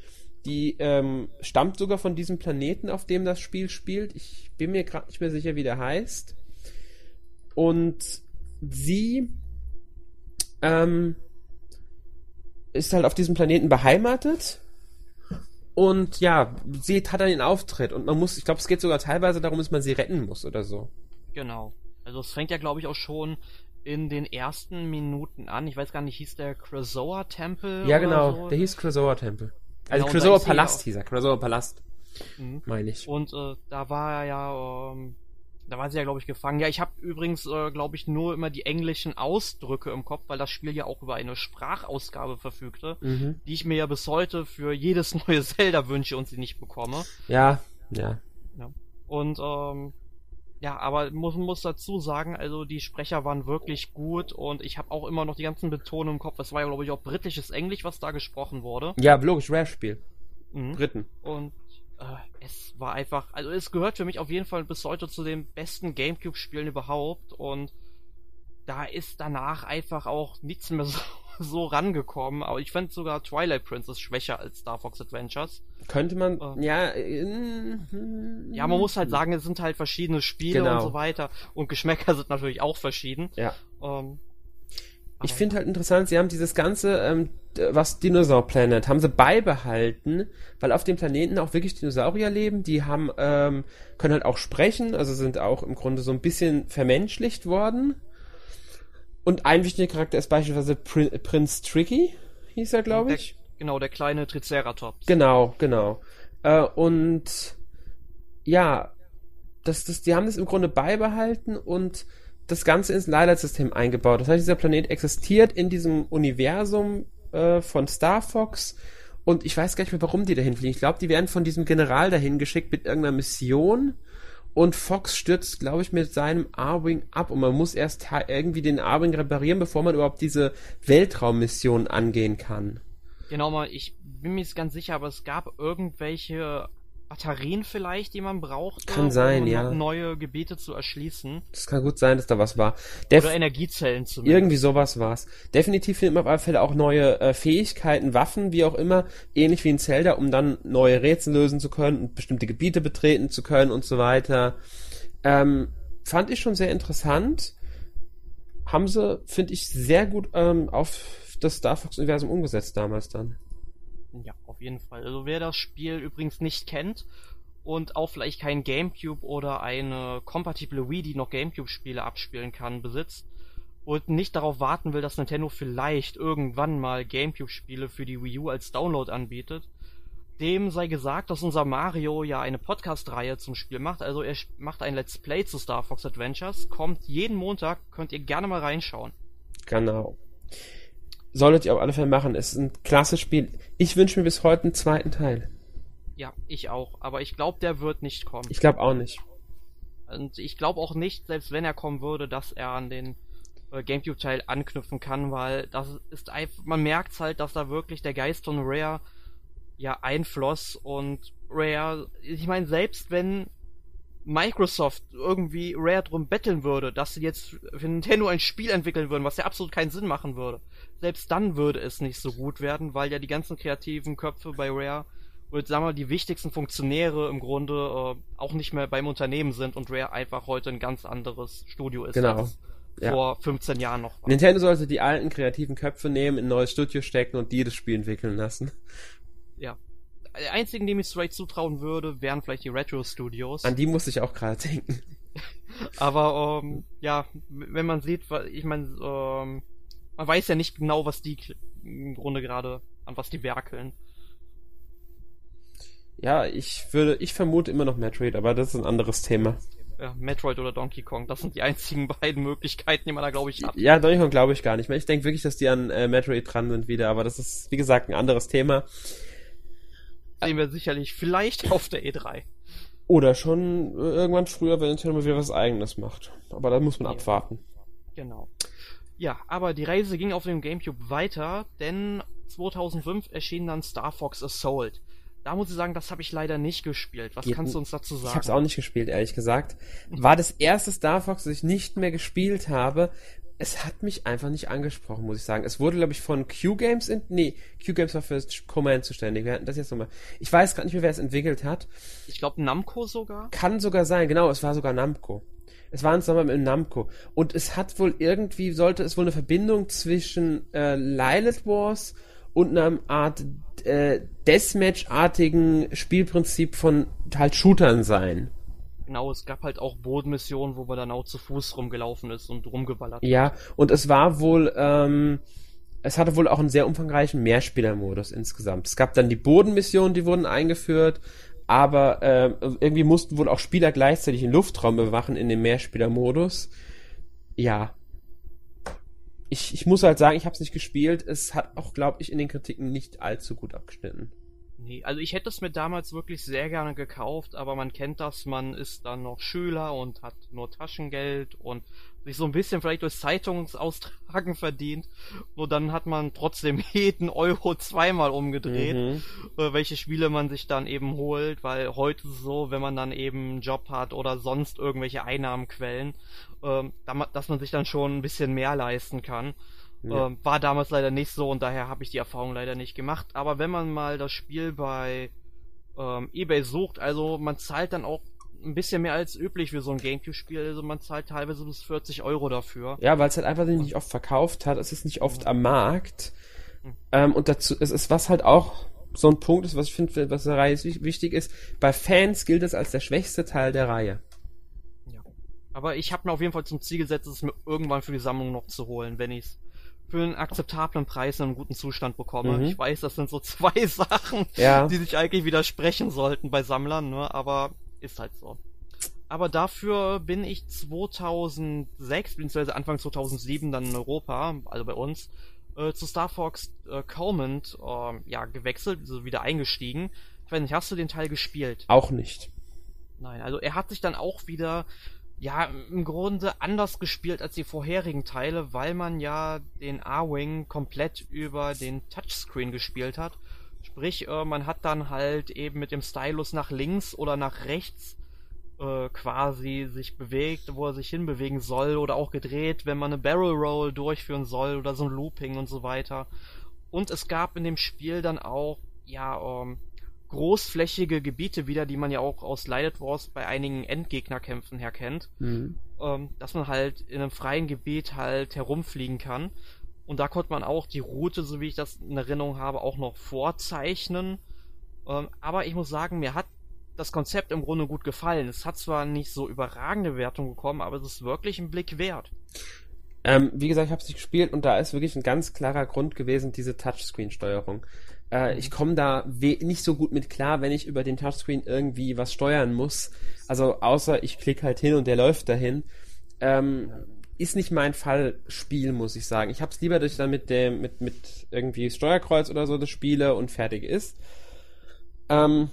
die ähm, stammt sogar von diesem Planeten, auf dem das Spiel spielt. Ich bin mir gerade nicht mehr sicher, wie der heißt. Und sie ähm, ist halt auf diesem Planeten beheimatet. Und ja, sie hat dann den Auftritt und man muss, ich glaube, es geht sogar teilweise darum, dass man sie retten muss oder so. Genau. Also es fängt ja, glaube ich, auch schon in den ersten Minuten an. Ich weiß gar nicht, hieß der Krazoa Tempel? Ja, genau, So? der hieß Krasoa Tempel. Also Genau, und da Krasoa Palast ja hieß er, Krasoa Palast, Mhm. meine ich. Und äh, da war er ja, ähm, da war sie ja, glaube ich, gefangen. Ja, ich habe übrigens, äh, glaube ich, nur immer die englischen Ausdrücke im Kopf, weil das Spiel ja auch über eine Sprachausgabe verfügte, Mhm. die ich mir ja bis heute für jedes neue Zelda wünsche und sie nicht bekomme. Ja, ja. Und ähm, ja, aber muss muss dazu sagen, also die Sprecher waren wirklich gut und ich habe auch immer noch die ganzen Betonungen im Kopf. Es war ja glaube ich auch britisches Englisch, was da gesprochen wurde. Ja, logisch, Rare-Spiel. Mhm. Briten. Und äh, es war einfach, also es gehört für mich auf jeden Fall bis heute zu den besten GameCube-Spielen überhaupt und da ist danach einfach auch nichts mehr so, so rangekommen. Aber ich fand sogar Twilight Princess schwächer als Star Fox Adventures. Könnte man, ja, äh, mm, Ja, man muss halt sagen, es sind halt verschiedene Spiele Genau. und so weiter. Und Geschmäcker sind natürlich auch verschieden. Ja. Ähm, Ich finde halt interessant, sie haben dieses ganze, ähm, was Dinosaur Planet, haben sie beibehalten, weil auf dem Planeten auch wirklich Dinosaurier leben, die haben, ähm, können halt auch sprechen, also sind auch im Grunde so ein bisschen vermenschlicht worden. Und ein wichtiger Charakter ist beispielsweise Prin Prinz Tricky, hieß er, glaube der, ich. Genau, der kleine Triceratops. Genau, genau. Äh, und ja, das, das, die haben das im Grunde beibehalten und das Ganze ins Light-System eingebaut. Das heißt, dieser Planet existiert in diesem Universum äh, von Star Fox und ich weiß gar nicht mehr, warum die dahin fliegen. Ich glaube, die werden von diesem General dahin geschickt mit irgendeiner Mission und Fox stürzt, glaube ich, mit seinem A-Wing ab und man muss erst irgendwie den A-Wing reparieren, bevor man überhaupt diese Weltraummission angehen kann. Genau mal, ich bin mir nicht ganz sicher, aber es gab irgendwelche Batterien vielleicht, die man braucht, Kann sein, um ja. neue Gebiete zu erschließen. Das kann gut sein, dass da was war. Def Oder Energiezellen zumindest. irgendwie sowas war's. Definitiv findet man auf alle Fälle auch neue äh, Fähigkeiten, Waffen, wie auch immer, ähnlich wie in Zelda, um dann neue Rätsel lösen zu können und bestimmte Gebiete betreten zu können und so weiter. Ähm, fand ich schon sehr interessant. Haben sie, finde ich, sehr gut ähm, auf das Star Fox-Universum umgesetzt damals dann. Ja, auf jeden Fall. Also wer das Spiel übrigens nicht kennt und auch vielleicht kein Gamecube oder eine kompatible Wii, die noch Gamecube-Spiele abspielen kann, besitzt und nicht darauf warten will, dass Nintendo vielleicht irgendwann mal Gamecube-Spiele für die Wii U als Download anbietet, dem sei gesagt, dass unser Mario ja eine Podcast-Reihe zum Spiel macht. Also er macht ein Let's Play zu Star Fox Adventures. Kommt jeden Montag, könnt ihr gerne mal reinschauen. Genau. Solltet ihr auf alle Fälle machen. Es ist ein klasse Spiel. Ich wünsche mir bis heute einen zweiten Teil. Ja, ich auch. Aber ich glaube, der wird nicht kommen. Ich glaube auch nicht. Und ich glaube auch nicht, selbst wenn er kommen würde, dass er an den äh, Gamecube-Teil anknüpfen kann, weil das ist einfach, man merkt halt, dass da wirklich der Geist von Rare ja einfloss und Rare, ich meine, selbst wenn Microsoft irgendwie Rare drum betteln würde, dass sie jetzt für Nintendo ein Spiel entwickeln würden, was ja absolut keinen Sinn machen würde, selbst dann würde es nicht so gut werden, weil ja die ganzen kreativen Köpfe bei Rare und sagen wir die wichtigsten Funktionäre im Grunde äh, auch nicht mehr beim Unternehmen sind und Rare einfach heute ein ganz anderes Studio ist Genau. als Ja. vor 15 Jahren noch war. Nintendo sollte die alten kreativen Köpfe nehmen, in ein neues Studio stecken und die das Spiel entwickeln lassen. Ja. Die einzigen, dem ich straight zutrauen würde, wären vielleicht die Retro Studios. An die musste ich auch gerade denken. Aber ähm, ja, wenn man sieht, ich meine, ähm, man weiß ja nicht genau, was die im Grunde gerade an was die werkeln. Ja, ich würde, ich vermute immer noch Metroid, aber das ist ein anderes Thema. Ja, Metroid oder Donkey Kong, das sind die einzigen beiden Möglichkeiten, die man da glaube ich hat. Ja, Donkey Kong glaube ich gar nicht mehr. Ich denke wirklich, dass die an äh, Metroid dran sind wieder, aber das ist, wie gesagt, ein anderes Thema. Sehen wir sicherlich vielleicht auf der E E3. Oder schon äh, irgendwann früher, wenn Nintendo mal wieder was eigenes macht. Aber da muss man Ja. abwarten. Genau. Ja, aber die Reise ging auf dem GameCube weiter, denn 2005 erschien dann Star Fox Assault. Da muss ich sagen, das habe ich leider nicht gespielt. Was Geht kannst du uns dazu Ich sagen? habe es auch nicht gespielt, ehrlich gesagt. War das erste Star Fox, das ich nicht mehr gespielt habe. Es hat mich einfach nicht angesprochen, muss ich sagen. Es wurde, glaube ich, von Q-Games in... Nee, Q-Games war für Command zuständig. Wir hatten das jetzt nochmal. Ich weiß gerade nicht mehr, wer es entwickelt hat. Ich glaube Namco sogar. Kann sogar sein, genau, es war sogar Namco. Es war ein Zusammenhang mit Namco. Und es hat wohl irgendwie, sollte es wohl eine Verbindung zwischen äh, Lilith Wars und einer Art äh, Deathmatch-artigen Spielprinzip von halt Shootern sein. Genau, es gab halt auch Bodenmissionen, wo man dann auch zu Fuß rumgelaufen ist und rumgeballert. Ja, und es war wohl, ähm, es hatte wohl auch einen sehr umfangreichen Mehrspielermodus insgesamt. Es gab dann die Bodenmissionen, die wurden eingeführt, aber äh, irgendwie mussten wohl auch Spieler gleichzeitig den Luftraum bewachen in dem Mehrspielermodus. Ja. Ich, ich muss halt sagen, ich habe es nicht gespielt. Es hat auch, glaube ich, in den Kritiken nicht allzu gut abgeschnitten. Nee, also ich hätte es mir damals wirklich sehr gerne gekauft, aber man kennt das, man ist dann noch Schüler und hat nur Taschengeld und sich so ein bisschen vielleicht durch Zeitungsaustragen verdient. Und dann hat man trotzdem jeden Euro zweimal umgedreht, Mhm. äh, welche Spiele man sich dann eben holt, weil heute so, wenn man dann eben einen Job hat oder sonst irgendwelche Einnahmenquellen, ähm, da- dass man sich dann schon ein bisschen mehr leisten kann. Ja. Ähm, war damals leider nicht so und daher habe ich die Erfahrung leider nicht gemacht. Aber wenn man mal das Spiel bei ähm, eBay sucht, also man zahlt dann auch ein bisschen mehr als üblich für so ein Gamecube-Spiel. Also man zahlt teilweise bis 40 Euro dafür. Ja, weil es halt einfach nicht oft verkauft hat. Es ist nicht oft am Markt. Ähm, und dazu, es ist was halt auch so ein Punkt ist, was ich finde, was der Reihe wich- wichtig ist. Bei Fans gilt es als der schwächste Teil der Reihe. Ja. Aber ich habe mir auf jeden Fall zum Ziel gesetzt, es mir irgendwann für die Sammlung noch zu holen, wenn ich es für einen akzeptablen Preis in einem guten Zustand bekomme. Mhm. Ich weiß, das sind so zwei Sachen, Ja. die sich eigentlich widersprechen sollten bei Sammlern, ne? aber ist halt so. Aber dafür bin ich 2006, beziehungsweise Anfang 2007 dann in Europa, also bei uns, äh, zu Star Fox äh, Command äh, ja, gewechselt, also wieder eingestiegen. Ich weiß nicht, hast du den Teil gespielt? Auch nicht. Nein, also er hat sich dann auch wieder, ja, im Grunde anders gespielt als die vorherigen Teile, weil man ja den A-Wing komplett über den Touchscreen gespielt hat. Sprich, äh, man hat dann halt eben mit dem Stylus nach links oder nach rechts äh, quasi sich bewegt, wo er sich hinbewegen soll oder auch gedreht, wenn man eine Barrel Roll durchführen soll oder so ein Looping und so weiter. Und es gab in dem Spiel dann auch, ja, ähm, großflächige Gebiete wieder, die man ja auch aus Lighted Wars bei einigen Endgegnerkämpfen her kennt, Mhm. ähm, dass man halt in einem freien Gebiet halt herumfliegen kann. Und da konnte man auch die Route, so wie ich das in Erinnerung habe, auch noch vorzeichnen. Ähm, aber ich muss sagen, mir hat das Konzept im Grunde gut gefallen. Es hat zwar nicht so überragende Wertung bekommen, aber es ist wirklich ein Blick wert. Ähm, wie gesagt, ich habe es nicht gespielt und da ist wirklich ein ganz klarer Grund gewesen, diese Touchscreen-Steuerung. Äh, Ich komme da nicht so gut mit klar, wenn ich über den Touchscreen irgendwie was steuern muss. Also außer ich klicke halt hin und der läuft dahin. Ähm, ist nicht mein Fall Spiel, muss ich sagen. Ich hab's lieber, dass ich dann mit dem, mit, mit irgendwie Steuerkreuz oder so das spiele und fertig ist. Ähm,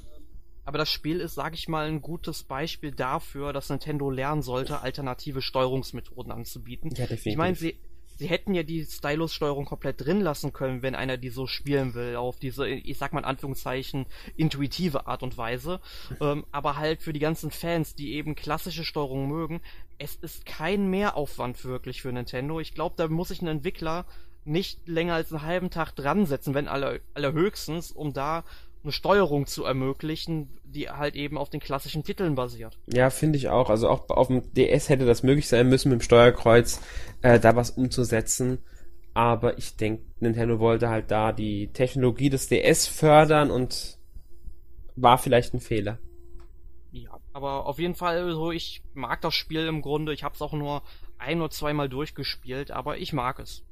Aber das Spiel ist, sag ich mal, ein gutes Beispiel dafür, dass Nintendo lernen sollte, alternative Steuerungsmethoden anzubieten. ja, definitiv. Ich meine, sie, sie hätten ja die Stylus-Steuerung komplett drin lassen können, wenn einer die so spielen will, auf diese, ich sag mal in Anführungszeichen, intuitive Art und Weise. Ähm, aber halt für die ganzen Fans, die eben klassische Steuerung mögen, es ist kein Mehraufwand wirklich für Nintendo. Ich glaube, da muss sich ein Entwickler nicht länger als einen halben Tag dran setzen, wenn aller, allerhöchstens, um da eine Steuerung zu ermöglichen, die halt eben auf den klassischen Titeln basiert. Ja, finde ich auch. Also auch auf dem DS hätte das möglich sein müssen, mit dem Steuerkreuz äh, da was umzusetzen. Aber ich denke, Nintendo wollte halt da die Technologie des DS fördern und war vielleicht ein Fehler. Ja, aber auf jeden Fall so, ich mag das Spiel im Grunde. Ich habe es auch nur ein oder zweimal durchgespielt, aber ich mag es.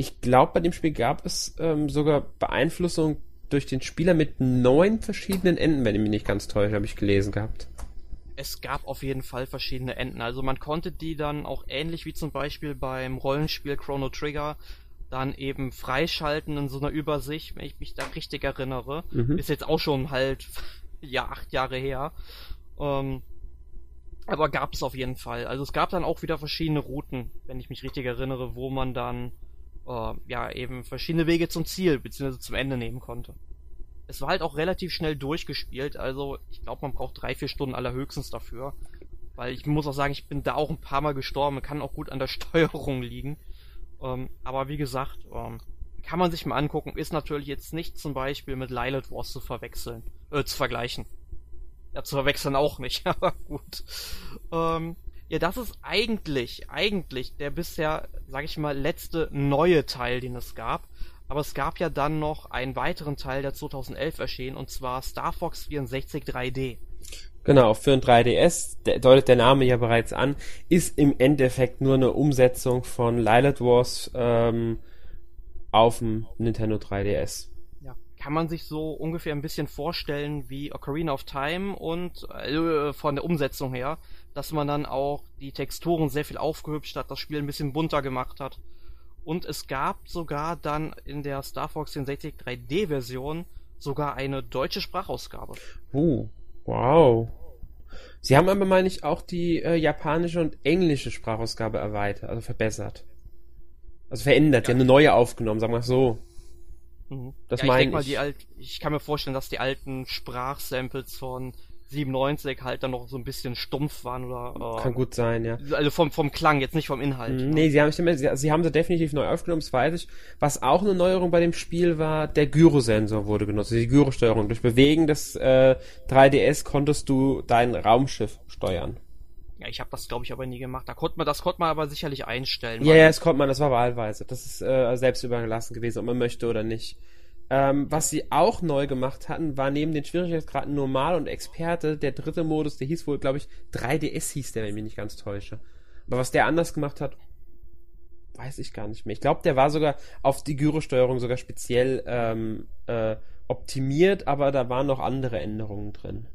Ich glaube, bei dem Spiel gab es ähm, sogar Beeinflussung durch den Spieler mit neun verschiedenen Enden, wenn ich mich nicht ganz täusche, habe ich gelesen gehabt. Es gab auf jeden Fall verschiedene Enden. Also man konnte die dann auch ähnlich wie zum Beispiel beim Rollenspiel Chrono Trigger dann eben freischalten in so einer Übersicht, wenn ich mich da richtig erinnere. Mhm. Ist jetzt auch schon halt ja acht Jahre her. Ähm, aber gab es auf jeden Fall. Also es gab dann auch wieder verschiedene Routen, wenn ich mich richtig erinnere, wo man dann äh, ja eben verschiedene Wege zum Ziel bzw. zum Ende nehmen konnte. Es war halt auch relativ schnell durchgespielt, also ich glaube, man braucht drei, vier Stunden allerhöchstens dafür. Weil ich muss auch sagen, ich bin da auch ein paar Mal gestorben, kann auch gut an der Steuerung liegen. Ähm, aber wie gesagt, ähm, kann man sich mal angucken, ist natürlich jetzt nicht zum Beispiel mit Lilith Wars zu verwechseln, äh, zu vergleichen. Ja, zu verwechseln auch nicht, aber gut. Ähm, ja, das ist eigentlich, eigentlich der bisher, sag ich mal, letzte neue Teil, den es gab. Aber es gab ja dann noch einen weiteren Teil, der 2011 erschien, und zwar Star Fox 64 3D. Genau, für ein 3DS, der, deutet der Name ja bereits an, ist im Endeffekt nur eine Umsetzung von Lilith Wars ähm, auf dem Nintendo 3DS. Ja, kann man sich so ungefähr ein bisschen vorstellen wie Ocarina of Time und äh, von der Umsetzung her dass man dann auch die Texturen sehr viel aufgehübscht hat, das Spiel ein bisschen bunter gemacht hat. Und es gab sogar dann in der Star Fox 64 3D-Version sogar eine deutsche Sprachausgabe. Oh, wow. Sie haben aber, meine ich, auch die äh, japanische und englische Sprachausgabe erweitert, also verbessert. Also verändert, ja. sie haben eine neue aufgenommen, sagen wir so. Mhm. Das ja, meine ich. Mal, die alt, ich kann mir vorstellen, dass die alten Sprachsamples von 97 halt dann noch so ein bisschen stumpf waren oder. Äh, Kann gut sein, ja. Also vom, vom Klang, jetzt nicht vom Inhalt. Mhm, nee, sie haben, sie, sie haben sie definitiv neu aufgenommen, das weiß ich. Was auch eine Neuerung bei dem Spiel war, der Gyrosensor wurde genutzt, also die Gyrosteuerung. Durch Bewegen des äh, 3DS konntest du dein Raumschiff steuern. Ja, ich habe das glaube ich aber nie gemacht. Da konnte man, das konnte man aber sicherlich einstellen. Ja, ja, das konnte man, das war wahlweise. Das ist äh, selbst überlassen gewesen, ob man möchte oder nicht. Ähm, was sie auch neu gemacht hatten, war neben den Schwierigkeitsgraden Normal und Experte der dritte Modus, der hieß wohl, glaube ich, 3DS hieß der, wenn ich mich nicht ganz täusche. Aber was der anders gemacht hat, weiß ich gar nicht mehr. Ich glaube, der war sogar auf die Gyrosteuerung sogar speziell ähm, äh, optimiert, aber da waren noch andere Änderungen drin.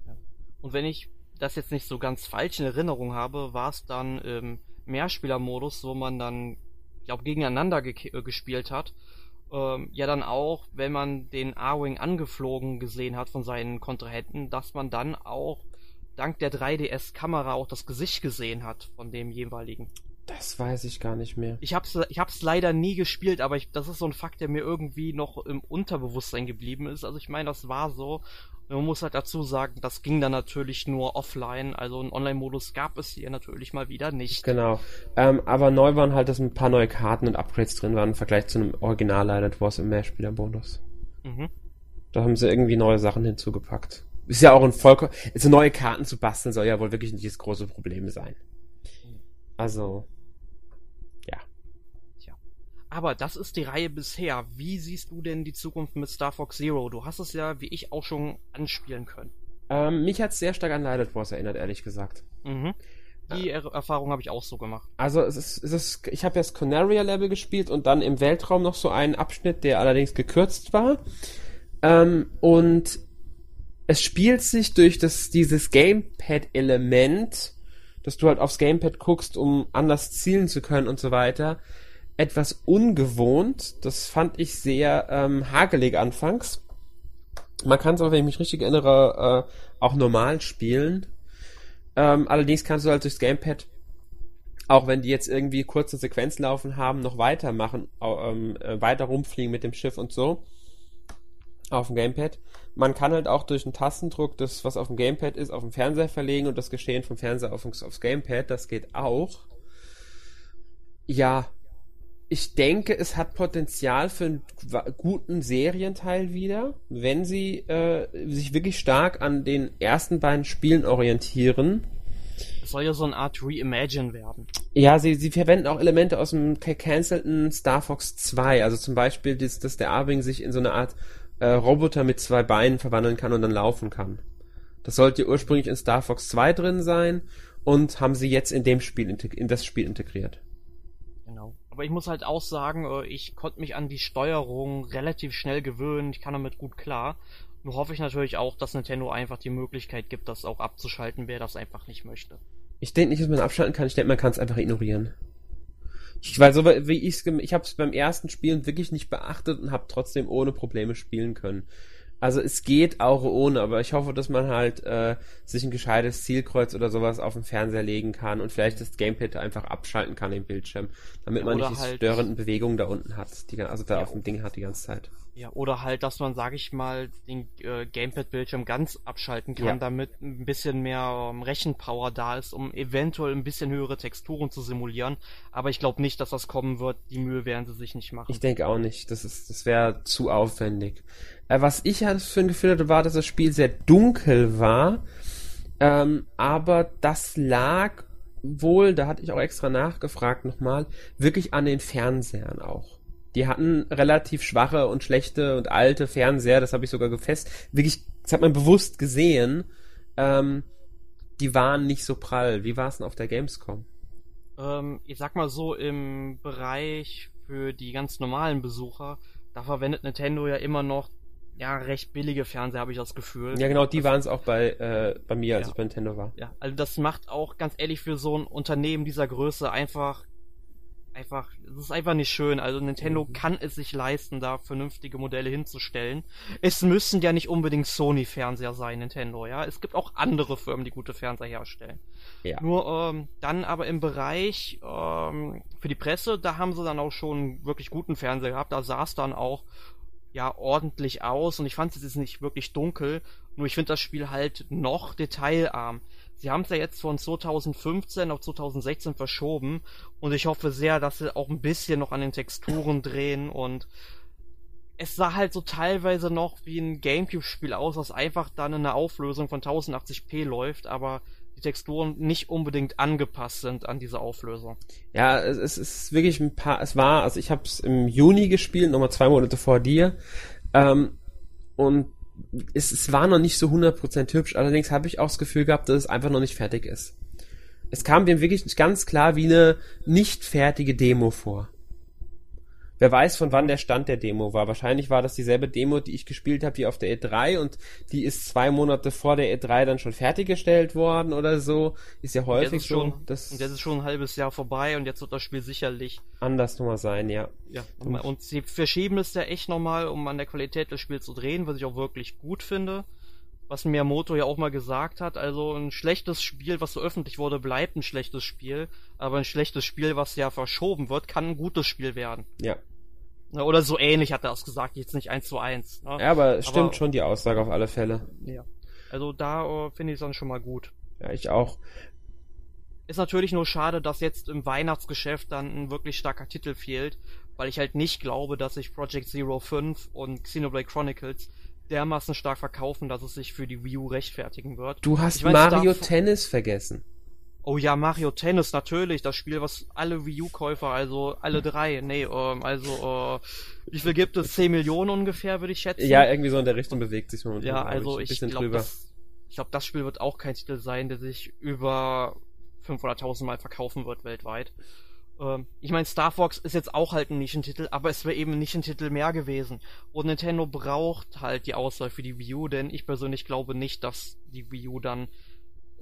Und wenn ich das jetzt nicht so ganz falsch in Erinnerung habe, war es dann im Mehrspielermodus, wo man dann, glaube gegeneinander ge äh, gespielt hat ähm, ja dann auch, wenn man den A-Wing angeflogen gesehen hat von seinen Kontrahenten, dass man dann auch dank der 3DS-Kamera auch das Gesicht gesehen hat von dem jeweiligen. Das weiß ich gar nicht mehr. Ich hab's, ich hab's leider nie gespielt, aber ich, das ist so ein Fakt, der mir irgendwie noch im Unterbewusstsein geblieben ist. Also ich meine, das war so. Man muss halt dazu sagen, das ging dann natürlich nur offline, also einen Online-Modus gab es hier natürlich mal wieder nicht. Genau. Ähm, aber neu waren halt, dass ein paar neue Karten und Upgrades drin waren im Vergleich zu einem Original Light Wars im Mehrspieler-Bonus. Mhm. Da haben sie irgendwie neue Sachen hinzugepackt. Ist ja auch ein vollkommen. Also neue Karten zu basteln soll ja wohl wirklich nicht das große Problem sein. Also, aber das ist die Reihe bisher. Wie siehst du denn die Zukunft mit Star Fox Zero? Du hast es ja, wie ich, auch schon anspielen können. Ähm, mich hat es sehr stark an Light Wars erinnert, ehrlich gesagt. Mhm. Die er Erfahrung habe ich auch so gemacht. Also es ist, es ist ich habe ja das Conaria Level gespielt und dann im Weltraum noch so einen Abschnitt, der allerdings gekürzt war. Ähm, und es spielt sich durch das, dieses Gamepad-Element, dass du halt aufs Gamepad guckst, um anders zielen zu können und so weiter, etwas ungewohnt. Das fand ich sehr ähm, hagelig anfangs. Man kann es aber, wenn ich mich richtig erinnere, äh, auch normal spielen. Ähm, allerdings kannst du halt durchs Gamepad auch wenn die jetzt irgendwie kurze Sequenzlaufen haben, noch weitermachen, ähm, äh, weiter rumfliegen mit dem Schiff und so auf dem Gamepad. Man kann halt auch durch einen Tastendruck das, was auf dem Gamepad ist, auf dem Fernseher verlegen und das Geschehen vom Fernseher auf, aufs Gamepad. Das geht auch. Ja, ich denke, es hat Potenzial für einen guten Serienteil wieder, wenn sie äh, sich wirklich stark an den ersten beiden Spielen orientieren. Es soll ja so eine Art Reimagine werden. Ja, sie, sie verwenden auch Elemente aus dem gecancelten Star Fox 2. Also zum Beispiel, dass, dass der Arwing sich in so eine Art äh, Roboter mit zwei Beinen verwandeln kann und dann laufen kann. Das sollte ursprünglich in Star Fox 2 drin sein und haben sie jetzt in dem Spiel in das Spiel integriert. Genau. Aber ich muss halt auch sagen, äh, ich konnte mich an die Steuerung relativ schnell gewöhnen. Ich kann damit gut klar. Nur hoffe ich natürlich auch, dass Nintendo einfach die Möglichkeit gibt, das auch abzuschalten, wer das einfach nicht möchte. Ich denke nicht, dass man abschalten kann. Ich denke, man kann es einfach ignorieren. Ich, weil so wie ich's, ich habe es beim ersten Spielen wirklich nicht beachtet und habe trotzdem ohne Probleme spielen können. Also es geht auch ohne, aber ich hoffe, dass man halt äh, sich ein gescheites Zielkreuz oder sowas auf den Fernseher legen kann und vielleicht das Gamepad einfach abschalten kann im Bildschirm, damit man nicht die halt störenden Bewegungen da unten hat, die, also da ja, auf dem Ding hat die ganze Zeit. Ja, oder halt, dass man, sag ich mal, den äh, Gamepad-Bildschirm ganz abschalten kann, ja. damit ein bisschen mehr ähm, Rechenpower da ist, um eventuell ein bisschen höhere Texturen zu simulieren. Aber ich glaube nicht, dass das kommen wird. Die Mühe werden sie sich nicht machen. Ich denke auch nicht. Das ist, das wäre zu aufwendig. Äh, was ich halt für ein Gefühl hatte, war, dass das Spiel sehr dunkel war. Ähm, aber das lag wohl, da hatte ich auch extra nachgefragt nochmal, wirklich an den Fernsehern auch. Die hatten relativ schwache und schlechte und alte Fernseher, das habe ich sogar gefest. Wirklich, das hat man bewusst gesehen. Ähm, die waren nicht so prall. Wie war es denn auf der Gamescom? Ähm, ich sag mal so, im Bereich für die ganz normalen Besucher, da verwendet Nintendo ja immer noch ja, recht billige Fernseher, habe ich das Gefühl. Ja, genau, die waren es auch bei, äh, bei mir, als ja. ich bei Nintendo war. Ja, also das macht auch ganz ehrlich für so ein Unternehmen dieser Größe einfach einfach, es ist einfach nicht schön. Also Nintendo mhm. kann es sich leisten, da vernünftige Modelle hinzustellen. Es müssen ja nicht unbedingt Sony-Fernseher sein, Nintendo, ja. Es gibt auch andere Firmen, die gute Fernseher herstellen. Ja. Nur ähm, dann aber im Bereich ähm, für die Presse, da haben sie dann auch schon wirklich guten Fernseher gehabt. Da es dann auch ja ordentlich aus und ich fand es jetzt nicht wirklich dunkel. Nur ich finde das Spiel halt noch detailarm. Sie haben es ja jetzt von 2015 auf 2016 verschoben und ich hoffe sehr, dass sie auch ein bisschen noch an den Texturen drehen und es sah halt so teilweise noch wie ein Gamecube-Spiel aus, was einfach dann in einer Auflösung von 1080p läuft, aber die Texturen nicht unbedingt angepasst sind an diese Auflösung. Ja, es, ist wirklich ein paar, es war, also ich habe es im Juni gespielt, nochmal zwei Monate vor dir, ähm, und es, es war noch nicht so 100% hübsch, allerdings habe ich auch das Gefühl gehabt, dass es einfach noch nicht fertig ist. Es kam dem wirklich ganz klar wie eine nicht fertige Demo vor. Wer weiß, von wann der Stand der Demo war. Wahrscheinlich war das dieselbe Demo, die ich gespielt habe, wie auf der E3 und die ist zwei Monate vor der E3 dann schon fertiggestellt worden oder so. Ist ja häufig ist schon, so. Das und jetzt ist schon ein halbes Jahr vorbei und jetzt wird das Spiel sicherlich anders nochmal sein, ja. Ja, und, und sie verschieben es ja echt nochmal, um an der Qualität des Spiels zu drehen, was ich auch wirklich gut finde. Was Miyamoto ja auch mal gesagt hat, also ein schlechtes Spiel, was veröffentlicht wurde, bleibt ein schlechtes Spiel, aber ein schlechtes Spiel, was ja verschoben wird, kann ein gutes Spiel werden. Ja. Ne, oder so ähnlich hat er es gesagt, jetzt nicht eins zu eins. Ne? Ja, aber es stimmt aber, schon die Aussage auf alle Fälle. Ja. Also da uh, finde ich es dann schon mal gut. Ja, ich auch. Ist natürlich nur schade, dass jetzt im Weihnachtsgeschäft dann ein wirklich starker Titel fehlt, weil ich halt nicht glaube, dass sich Project Zero 5 und Xenoblade Chronicles dermaßen stark verkaufen, dass es sich für die Wii U rechtfertigen wird. Du hast weiß, Mario Tennis vergessen. Oh ja, Mario Tennis, natürlich. Das Spiel, was alle Wii U-Käufer, also alle drei, nee, ähm, also, äh, wie viel gibt es? 10 Millionen ungefähr, würde ich schätzen. Ja, irgendwie so in der Richtung bewegt sich momentan. Ja, also ich, ich glaube, das, ich glaube, das Spiel wird auch kein Titel sein, der sich über 500.000 Mal verkaufen wird weltweit. Ähm, ich meine, Star Fox ist jetzt auch halt ein Nischentitel, aber es wäre eben ein Nischentitel mehr gewesen. Und Nintendo braucht halt die Auswahl für die Wii U, denn ich persönlich glaube nicht, dass die Wii U dann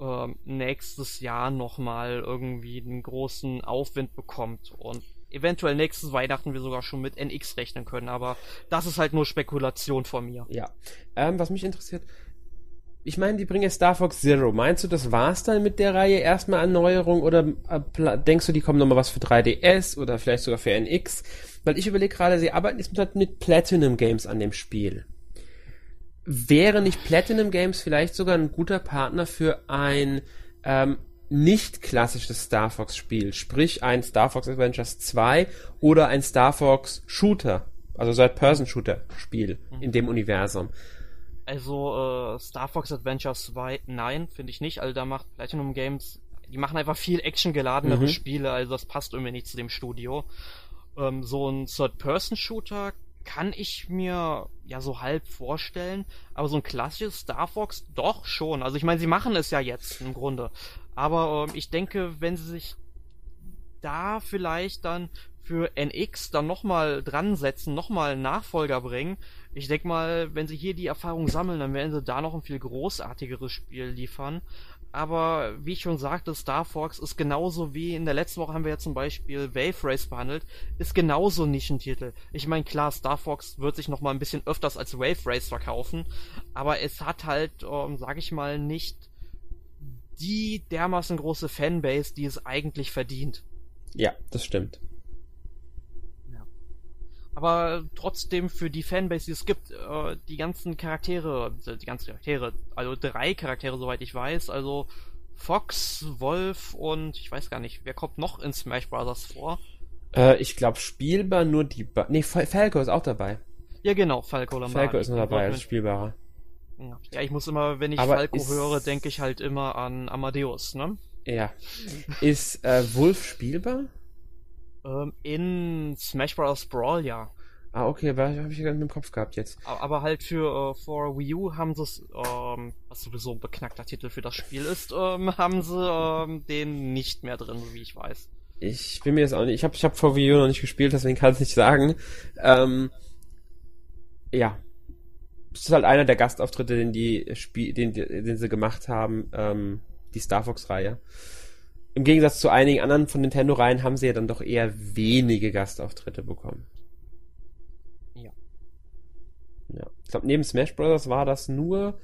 äh, nächstes Jahr nochmal irgendwie einen großen Aufwind bekommt und eventuell nächstes Weihnachten wir sogar schon mit NX rechnen können, aber das ist halt nur Spekulation von mir. Ja. Ähm, was mich interessiert, ich meine, die bringen jetzt Star Fox Zero. Meinst du, das war's dann mit der Reihe erstmal Erneuerung oder äh, denkst du, die kommen nochmal was für 3DS oder vielleicht sogar für NX? Weil ich überlege gerade, sie arbeiten jetzt mit, mit Platinum Games an dem Spiel. Wäre nicht Platinum Games vielleicht sogar ein guter Partner für ein ähm, nicht klassisches Star Fox Spiel, sprich ein Star Fox Adventures 2 oder ein Star Fox Shooter, also Third-Person-Shooter Spiel mhm. in dem Universum. Also äh, Star Fox Adventure 2, nein, finde ich nicht. Also da macht Platinum Games, die machen einfach viel actiongeladenere mhm. Spiele, also das passt irgendwie nicht zu dem Studio. Ähm, so ein Third-Person-Shooter kann ich mir ja so halb vorstellen, aber so ein klassisches Star Fox doch schon. Also ich meine, sie machen es ja jetzt im Grunde. Aber ähm, ich denke, wenn sie sich da vielleicht dann für NX dann nochmal dran setzen, nochmal einen Nachfolger bringen, ich denke mal, wenn sie hier die Erfahrung sammeln, dann werden sie da noch ein viel großartigeres Spiel liefern. Aber wie ich schon sagte, Star Fox ist genauso wie in der letzten Woche haben wir ja zum Beispiel Wave Race behandelt, ist genauso Nischentitel. Ich meine, klar, Star Fox wird sich noch mal ein bisschen öfters als Wave Race verkaufen, aber es hat halt, ähm, sag ich mal, nicht die dermaßen große Fanbase, die es eigentlich verdient. Ja, das stimmt aber trotzdem für die Fanbase, die es gibt, äh, die ganzen Charaktere, die ganzen Charaktere, also drei Charaktere, soweit ich weiß, also Fox, Wolf und ich weiß gar nicht, wer kommt noch in Smash Bros. vor? Äh, ich glaube spielbar nur die, ba nee, Falco ist auch dabei. Ja genau, Falco Lombardi. Falco ist noch dabei als spielbarer. Ja, ich muss immer, wenn ich Aber Falco höre, denke ich halt immer an Amadeus, ne? Ja. Ist äh, Wolf spielbar? Ähm, in Smash Bros. Brawl, ja. Ah, okay, habe ich ja gar nicht im Kopf gehabt jetzt. Aber halt für äh, for Wii U haben sie es, ähm, was sowieso ein beknackter Titel für das Spiel ist, ähm, haben sie ähm, den nicht mehr drin, so wie ich weiß. Ich bin mir jetzt auch nicht, ich habe ich hab vor Wii U noch nicht gespielt, deswegen kann ich nicht sagen. Ähm, ja. Das ist halt einer der Gastauftritte, den die Spiel, den, den sie gemacht haben, ähm, die Star Fox-Reihe im Gegensatz zu einigen anderen von Nintendo-Reihen haben sie ja dann doch eher wenige Gastauftritte bekommen. Ja. Ja. Ich glaube, neben Smash Bros. war das nur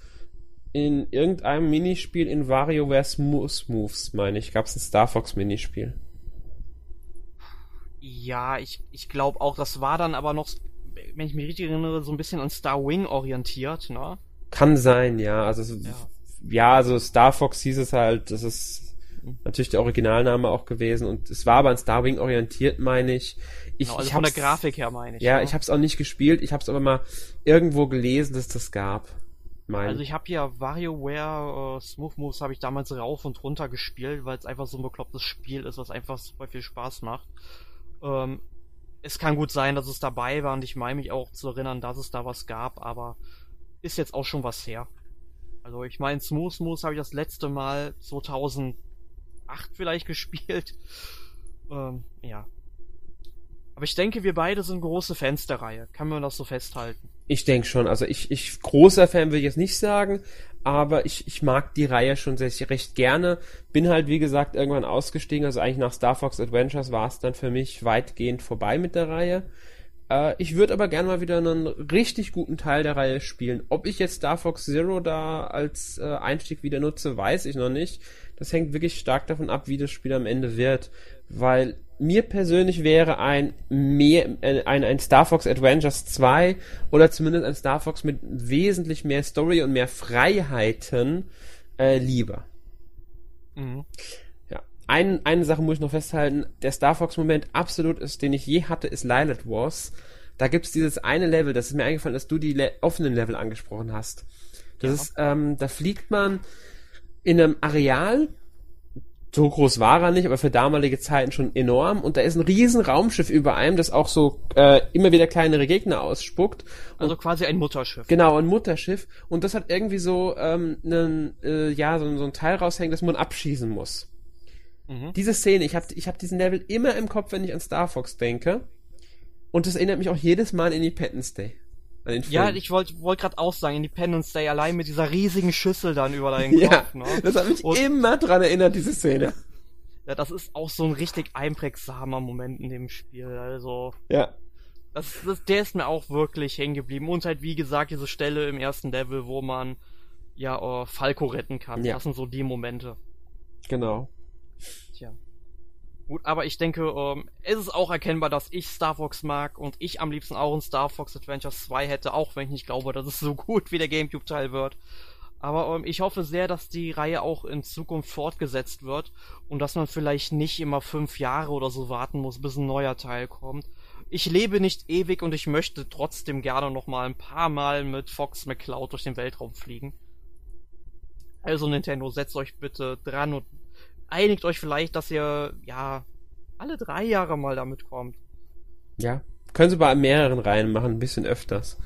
in irgendeinem Minispiel in WarioWare Smooth Moves, meine ich. Gab es ein Star Fox Minispiel. Ja, ich, ich glaube auch, das war dann aber noch, wenn ich mich richtig erinnere, so ein bisschen an Star Wing orientiert, ne? Kann sein, ja. Also, ja, ja also Star Fox hieß es halt, das ist natürlich der Originalname auch gewesen und es war aber an Starwing orientiert, meine ich. Ich, genau, also ich von der Grafik her meine ich. Ja, ja. ich habe es auch nicht gespielt, ich habe es aber mal irgendwo gelesen, dass das gab. Mein. Also ich habe hier WarioWare uh, Smooth Moves habe ich damals rauf und runter gespielt, weil es einfach so ein beklopptes Spiel ist, was einfach super viel Spaß macht. Ähm, es kann gut sein, dass es dabei war und ich meine mich auch zu erinnern, dass es da was gab, aber ist jetzt auch schon was her. Also ich meine, Smooth Moves habe ich das letzte Mal 2000 8 vielleicht gespielt. Ähm, ja. Aber ich denke, wir beide sind große Fans der Reihe. Kann man das so festhalten? Ich denke schon. Also ich, ich, großer Fan will ich jetzt nicht sagen, aber ich, ich mag die Reihe schon sehr, recht gerne. Bin halt, wie gesagt, irgendwann ausgestiegen. Also eigentlich nach Star Fox Adventures war es dann für mich weitgehend vorbei mit der Reihe. Äh, ich würde aber gerne mal wieder einen richtig guten Teil der Reihe spielen. Ob ich jetzt Star Fox Zero da als äh, Einstieg wieder nutze, weiß ich noch nicht. Das hängt wirklich stark davon ab, wie das Spiel am Ende wird. Weil mir persönlich wäre ein mehr, äh, ein, ein Star Fox Adventures 2 oder zumindest ein Star Fox mit wesentlich mehr Story und mehr Freiheiten äh, lieber. Mhm. Ein, eine Sache muss ich noch festhalten. Der Star Fox Moment absolut ist, den ich je hatte, ist Lilith Wars. Da gibt's dieses eine Level, das ist mir eingefallen, dass du die le offenen Level angesprochen hast. Das ja. ist, ähm, da fliegt man in einem Areal, so groß war er nicht, aber für damalige Zeiten schon enorm. Und da ist ein riesen Raumschiff über einem, das auch so äh, immer wieder kleinere Gegner ausspuckt. Also quasi ein Mutterschiff. Genau, ein Mutterschiff. Und das hat irgendwie so ähm, einen, äh, ja, so, so ein Teil raushängen, das man abschießen muss. Mhm. Diese Szene, ich habe ich hab diesen Level immer im Kopf, wenn ich an Star Fox denke. Und das erinnert mich auch jedes Mal an Independence Day. Ja, ich wollte wollt gerade auch sagen, Independence Day allein mit dieser riesigen Schüssel dann über deinen ja, Kopf. Ne? Das hat mich Und, immer dran erinnert, diese Szene. Ja, das ist auch so ein richtig einprägsamer Moment in dem Spiel. Also. Ja. Das, das, der ist mir auch wirklich hängen geblieben. Und halt, wie gesagt, diese Stelle im ersten Level, wo man ja, äh, Falco retten kann. Ja. Das sind so die Momente. Genau. Gut, aber ich denke, ähm, es ist auch erkennbar, dass ich Star Fox mag und ich am liebsten auch ein Star Fox Adventures 2 hätte, auch wenn ich nicht glaube, dass es so gut wie der GameCube-Teil wird. Aber ähm, ich hoffe sehr, dass die Reihe auch in Zukunft fortgesetzt wird und dass man vielleicht nicht immer fünf Jahre oder so warten muss, bis ein neuer Teil kommt. Ich lebe nicht ewig und ich möchte trotzdem gerne noch mal ein paar Mal mit Fox McCloud durch den Weltraum fliegen. Also Nintendo, setzt euch bitte dran und einigt euch vielleicht, dass ihr ja alle drei Jahre mal damit kommt. Ja. Können sie bei mehreren Reihen machen, ein bisschen öfters.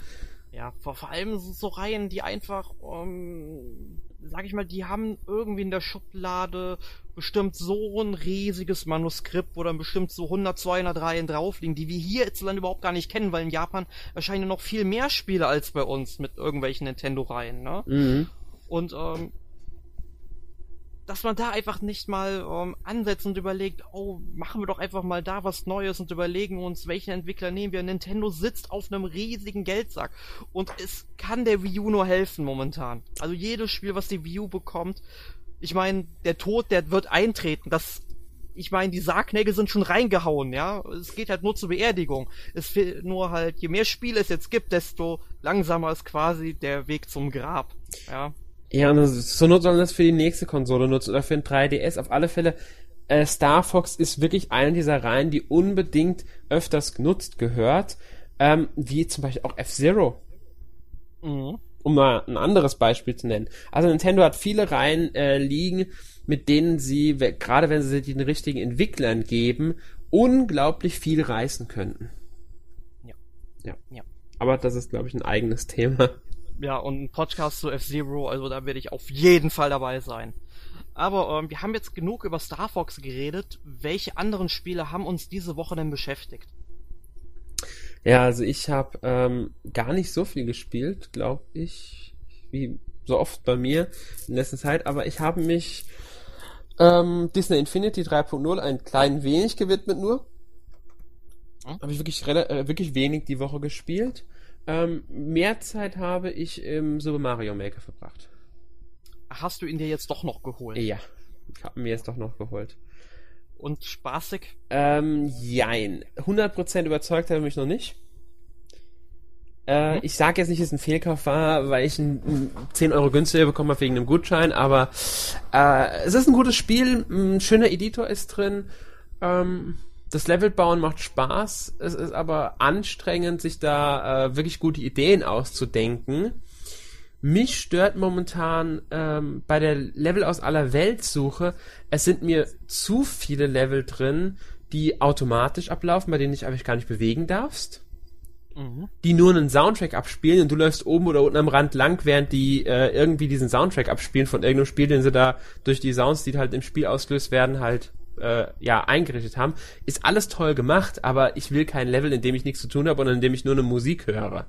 Ja, vor, vor allem so, so Reihen, die einfach, ähm, sag ich mal, die haben irgendwie in der Schublade bestimmt so ein riesiges Manuskript, wo dann bestimmt so 100, 200 Reihen drauf liegen, die wir hier hierzulande überhaupt gar nicht kennen, weil in Japan erscheinen noch viel mehr Spiele als bei uns mit irgendwelchen Nintendo-Reihen, ne? Mhm. Und ähm, dass man da einfach nicht mal ähm, ansetzt und überlegt, oh, machen wir doch einfach mal da was Neues und überlegen uns, welchen Entwickler nehmen wir. Nintendo sitzt auf einem riesigen Geldsack und es kann der Wii U nur helfen momentan. Also jedes Spiel, was die Wii U bekommt, ich meine, der Tod, der wird eintreten. Das, ich meine, die Sargnägel sind schon reingehauen, ja. Es geht halt nur zur Beerdigung. Es fehlt nur halt, je mehr Spiele es jetzt gibt, desto langsamer ist quasi der Weg zum Grab, ja. Ja, und das- zur Not sollen das für die nächste Konsole nutzen oder für ein 3DS. Auf alle Fälle, äh, Star Fox ist wirklich eine dieser Reihen, die unbedingt öfters genutzt gehört. Ähm, wie zum Beispiel auch F-Zero, Mhm. um mal ein anderes Beispiel zu nennen. Also Nintendo hat viele Reihen äh, liegen, mit denen sie, gerade wenn sie sie den richtigen Entwicklern geben, unglaublich viel reißen könnten. Ja. Ja. Ja. Aber das ist, glaube ich, ein eigenes Thema. Ja, und ein Podcast zu F-Zero, also da werde ich auf jeden Fall dabei sein. Aber ähm, wir haben jetzt genug über Star Fox geredet. Welche anderen Spiele haben uns diese Woche denn beschäftigt? Ja, also ich habe ähm, gar nicht so viel gespielt, glaube ich, wie so oft bei mir in letzter Zeit, aber ich habe mich ähm, Disney Infinity 3.0 ein klein wenig gewidmet nur. Hm? Habe ich wirklich, äh, wirklich wenig die Woche gespielt. Ähm, mehr Zeit habe ich im Super Mario Maker verbracht. Hast du ihn dir jetzt doch noch geholt? Ja, ich habe mir jetzt doch noch geholt. Und spaßig? Ähm, jein. 100% überzeugt hat er mich noch nicht. Äh, Mhm. Ich sage jetzt nicht, dass es ein Fehlkauf war, weil ich ein, ein 10 Euro günstiger bekommen habe wegen einem Gutschein, aber äh, es ist ein gutes Spiel, ein schöner Editor ist drin, ähm, das Levelbauen macht Spaß, es ist aber anstrengend, sich da äh, wirklich gute Ideen auszudenken. Mich stört momentan ähm, bei der Level aus aller Welt Suche, es sind mir zu viele Level drin, die automatisch ablaufen, bei denen dich eigentlich gar nicht bewegen darfst, Mhm. die nur einen Soundtrack abspielen und du läufst oben oder unten am Rand lang, während die äh, irgendwie diesen Soundtrack abspielen von irgendeinem Spiel, den sie da durch die Sounds, die halt im Spiel ausgelöst werden, halt äh, ja eingerichtet haben. Ist alles toll gemacht, aber ich will kein Level, in dem ich nichts zu tun habe und in dem ich nur eine Musik höre.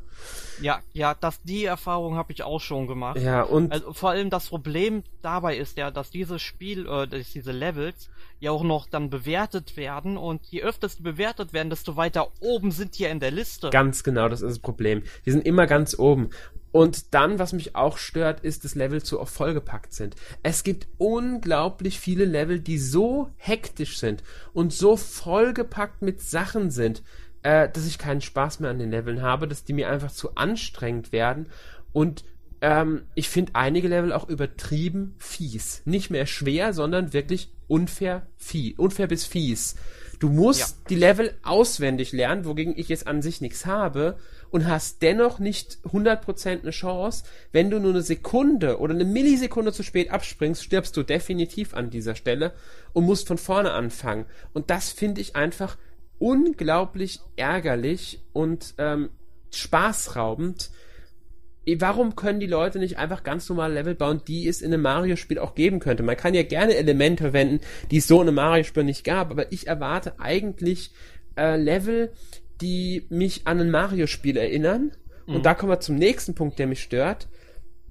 Ja, ja, das, die Erfahrung habe ich auch schon gemacht. Ja, und Also vor allem das Problem dabei ist ja, dass dieses Spiel, äh, dass diese Levels ja auch noch dann bewertet werden und je öfter sie bewertet werden, desto weiter oben sind die in der Liste. Ganz genau, das ist das Problem. Die sind immer ganz oben. Und dann, was mich auch stört, ist, dass Level zu oft vollgepackt sind. Es gibt unglaublich viele Level, die so hektisch sind und so vollgepackt mit Sachen sind, äh, dass ich keinen Spaß mehr an den Leveln habe, dass die mir einfach zu anstrengend werden. Und ähm, ich finde einige Level auch übertrieben fies. Nicht mehr schwer, sondern wirklich unfair fies. Unfair bis fies. Du musst Ja. die Level auswendig lernen, wogegen ich jetzt an sich nichts habe und hast dennoch nicht 100% eine Chance. Wenn du nur eine Sekunde oder eine Millisekunde zu spät abspringst, stirbst du definitiv an dieser Stelle und musst von vorne anfangen. Und das finde ich einfach unglaublich ärgerlich und ähm, spaßraubend. Warum können die Leute nicht einfach ganz normal Level bauen, die es in einem Mario-Spiel auch geben könnte? Man kann ja gerne Elemente verwenden, die es so in einem Mario-Spiel nicht gab, aber ich erwarte eigentlich äh, Level, die mich an ein Mario-Spiel erinnern. Und da kommen wir zum nächsten Punkt, der mich stört.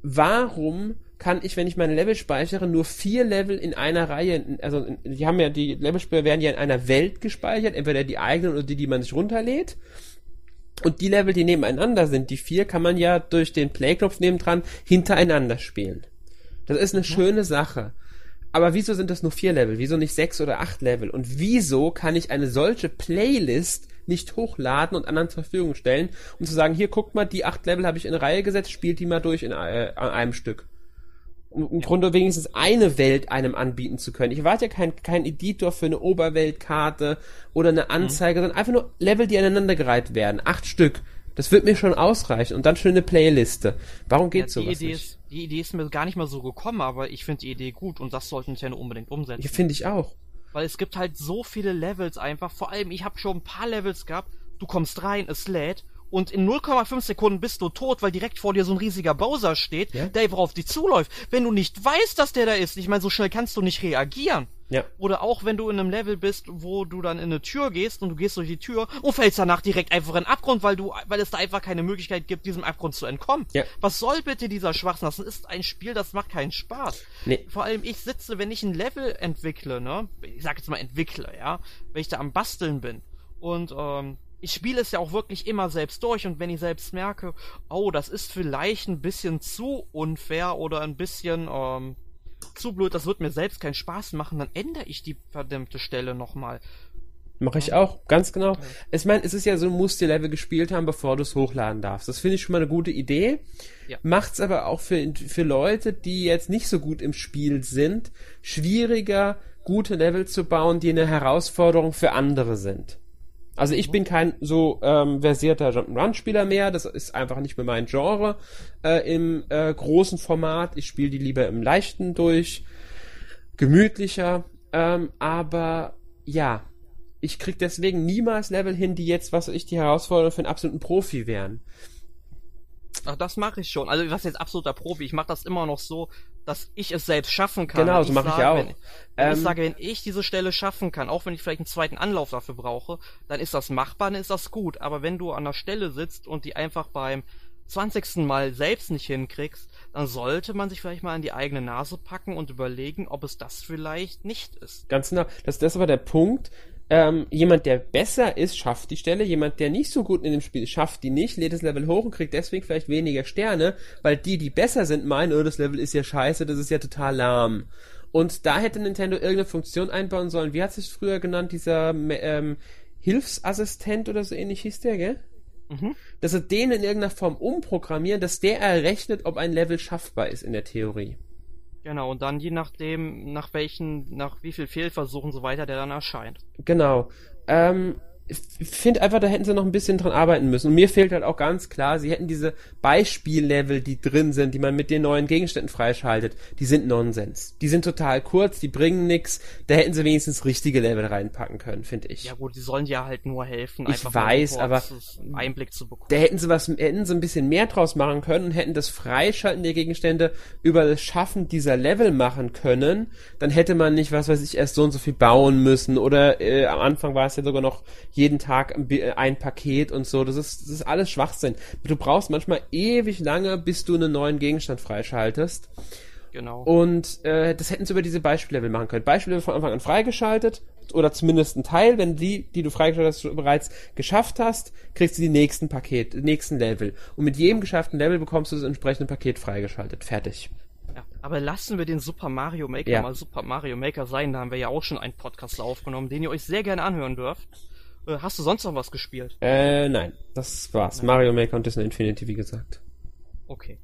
Warum kann ich, wenn ich meine Level speichere, nur vier Level in einer Reihe, also die haben ja die Levelspieler werden ja in einer Welt gespeichert, entweder die eigenen oder die, die man sich runterlädt. Und die Level, die nebeneinander sind, die vier, kann man ja durch den Playknopf nebendran hintereinander spielen. Das ist eine mhm. schöne Sache. Aber wieso sind das nur vier Level? Wieso nicht sechs oder acht Level? Und wieso kann ich eine solche Playlist nicht hochladen und anderen zur Verfügung stellen, um zu sagen, hier guckt mal, die acht Level habe ich in Reihe gesetzt, spielt die mal durch in äh, an einem Stück. Um im. Grunde wenigstens eine Welt einem anbieten zu können. Ich warte ja kein, kein Editor für eine Oberweltkarte oder eine Anzeige, mhm. sondern einfach nur Level, die aneinandergereiht werden. Acht Stück. Das wird mir schon ausreichen. Und dann schöne Playliste. Warum geht ja, sowas Idee nicht? Ist, die Idee ist mir gar nicht mal so gekommen, aber ich finde die Idee gut und das sollten Nintendo unbedingt umsetzen. Ja, finde ich auch. Weil es gibt halt so viele Levels einfach. Vor allem, ich habe schon ein paar Levels gehabt. Du kommst rein, es lädt und in 0,5 Sekunden bist du tot, weil direkt vor dir so ein riesiger Bowser steht, ja? der einfach auf dich zuläuft. Wenn du nicht weißt, dass der da ist, ich meine, so schnell kannst du nicht reagieren. Ja. Oder auch wenn du in einem Level bist, wo du dann in eine Tür gehst und du gehst durch die Tür und fällst danach direkt einfach in den Abgrund, weil du, weil es da einfach keine Möglichkeit gibt, diesem Abgrund zu entkommen. Ja. Was soll bitte dieser Schwachsinn? Das ist ein Spiel, das macht keinen Spaß. Nee. Vor allem ich sitze, wenn ich ein Level entwickle, ne, ich sag jetzt mal entwickle, ja, wenn ich da am Basteln bin und ähm, ich spiele es ja auch wirklich immer selbst durch und wenn ich selbst merke, oh, das ist vielleicht ein bisschen zu unfair oder ein bisschen ähm, zu blöd, das wird mir selbst keinen Spaß machen, dann ändere ich die verdammte Stelle nochmal. Mache ich auch, ganz genau. Okay. Ich meine, es ist ja so, du musst die Level gespielt haben, bevor du es hochladen darfst. Das finde ich schon mal eine gute Idee. Ja. Macht's aber auch für, für Leute, die jetzt nicht so gut im Spiel sind, schwieriger, gute Level zu bauen, die eine Herausforderung für andere sind. Also ich bin kein so ähm, versierter Jump'n'Run-Spieler mehr. Das ist einfach nicht mehr mein Genre äh, im äh, großen Format. Ich spiele die lieber im leichten durch, gemütlicher. Ähm, aber ja, ich krieg deswegen niemals Level hin, die jetzt, was ich, die Herausforderung für einen absoluten Profi wären. Ach, das mache ich schon. Also was jetzt absoluter Profi. Ich mache das immer noch so, dass ich es selbst schaffen kann. Genau, so mache ich auch. Wenn, wenn ähm, ich sage, wenn ich diese Stelle schaffen kann, auch wenn ich vielleicht einen zweiten Anlauf dafür brauche, dann ist das machbar, dann ist das gut. Aber wenn du an der Stelle sitzt und die einfach beim 20. Mal selbst nicht hinkriegst, dann sollte man sich vielleicht mal an die eigene Nase packen und überlegen, ob es das vielleicht nicht ist. Ganz genau. Das, das ist aber der Punkt ähm, jemand, der besser ist, schafft die Stelle, jemand, der nicht so gut in dem Spiel ist, schafft die nicht, lädt das Level hoch und kriegt deswegen vielleicht weniger Sterne, weil die, die besser sind, meinen, oh, das Level ist ja scheiße, das ist ja total lahm. Und da hätte Nintendo irgendeine Funktion einbauen sollen. Wie hat sich früher genannt, dieser ähm, Hilfsassistent oder so ähnlich hieß der, gell? Mhm. Dass er den in irgendeiner Form umprogrammieren, dass der errechnet, ob ein Level schaffbar ist in der Theorie. Genau, und dann je nachdem, nach welchen, nach wie viel Fehlversuchen so weiter der dann erscheint. Genau. Ähm, finde einfach, da hätten sie noch ein bisschen dran arbeiten müssen. Und mir fehlt halt auch ganz klar, sie hätten diese Beispiellevel, die drin sind, die man mit den neuen Gegenständen freischaltet, die sind Nonsens. Die sind total kurz, die bringen nix. Da hätten sie wenigstens richtige Level reinpacken können, finde ich. Ja gut, die sollen ja halt nur helfen, ich weiß, aber Einblick zu bekommen. Da hätten sie was, hätten sie ein bisschen mehr draus machen können und hätten das Freischalten der Gegenstände über das Schaffen dieser Level machen können. Dann hätte man nicht, was weiß ich, erst so und so viel bauen müssen. Oder äh, am Anfang war es ja sogar noch jeden Tag ein Paket und so. Das ist, das ist alles Schwachsinn. Du brauchst manchmal ewig lange, bis du einen neuen Gegenstand freischaltest. Genau. Und äh, das hätten sie über diese Beispiellevel machen können. Beispiellevel von Anfang an freigeschaltet oder zumindest ein Teil, wenn die, die du freigeschaltet hast, bereits geschafft hast, kriegst du die nächsten Paket, nächsten Level. Und mit jedem geschafften Level bekommst du das entsprechende Paket freigeschaltet. Fertig. Ja, aber lassen wir den Super Mario Maker ja. mal Super Mario Maker sein. Da haben wir ja auch schon einen Podcast aufgenommen, den ihr euch sehr gerne anhören dürft. Äh, hast du sonst noch was gespielt? Äh, nein. Das war's. Nein. Mario Maker und Disney Infinity, wie gesagt. Okay.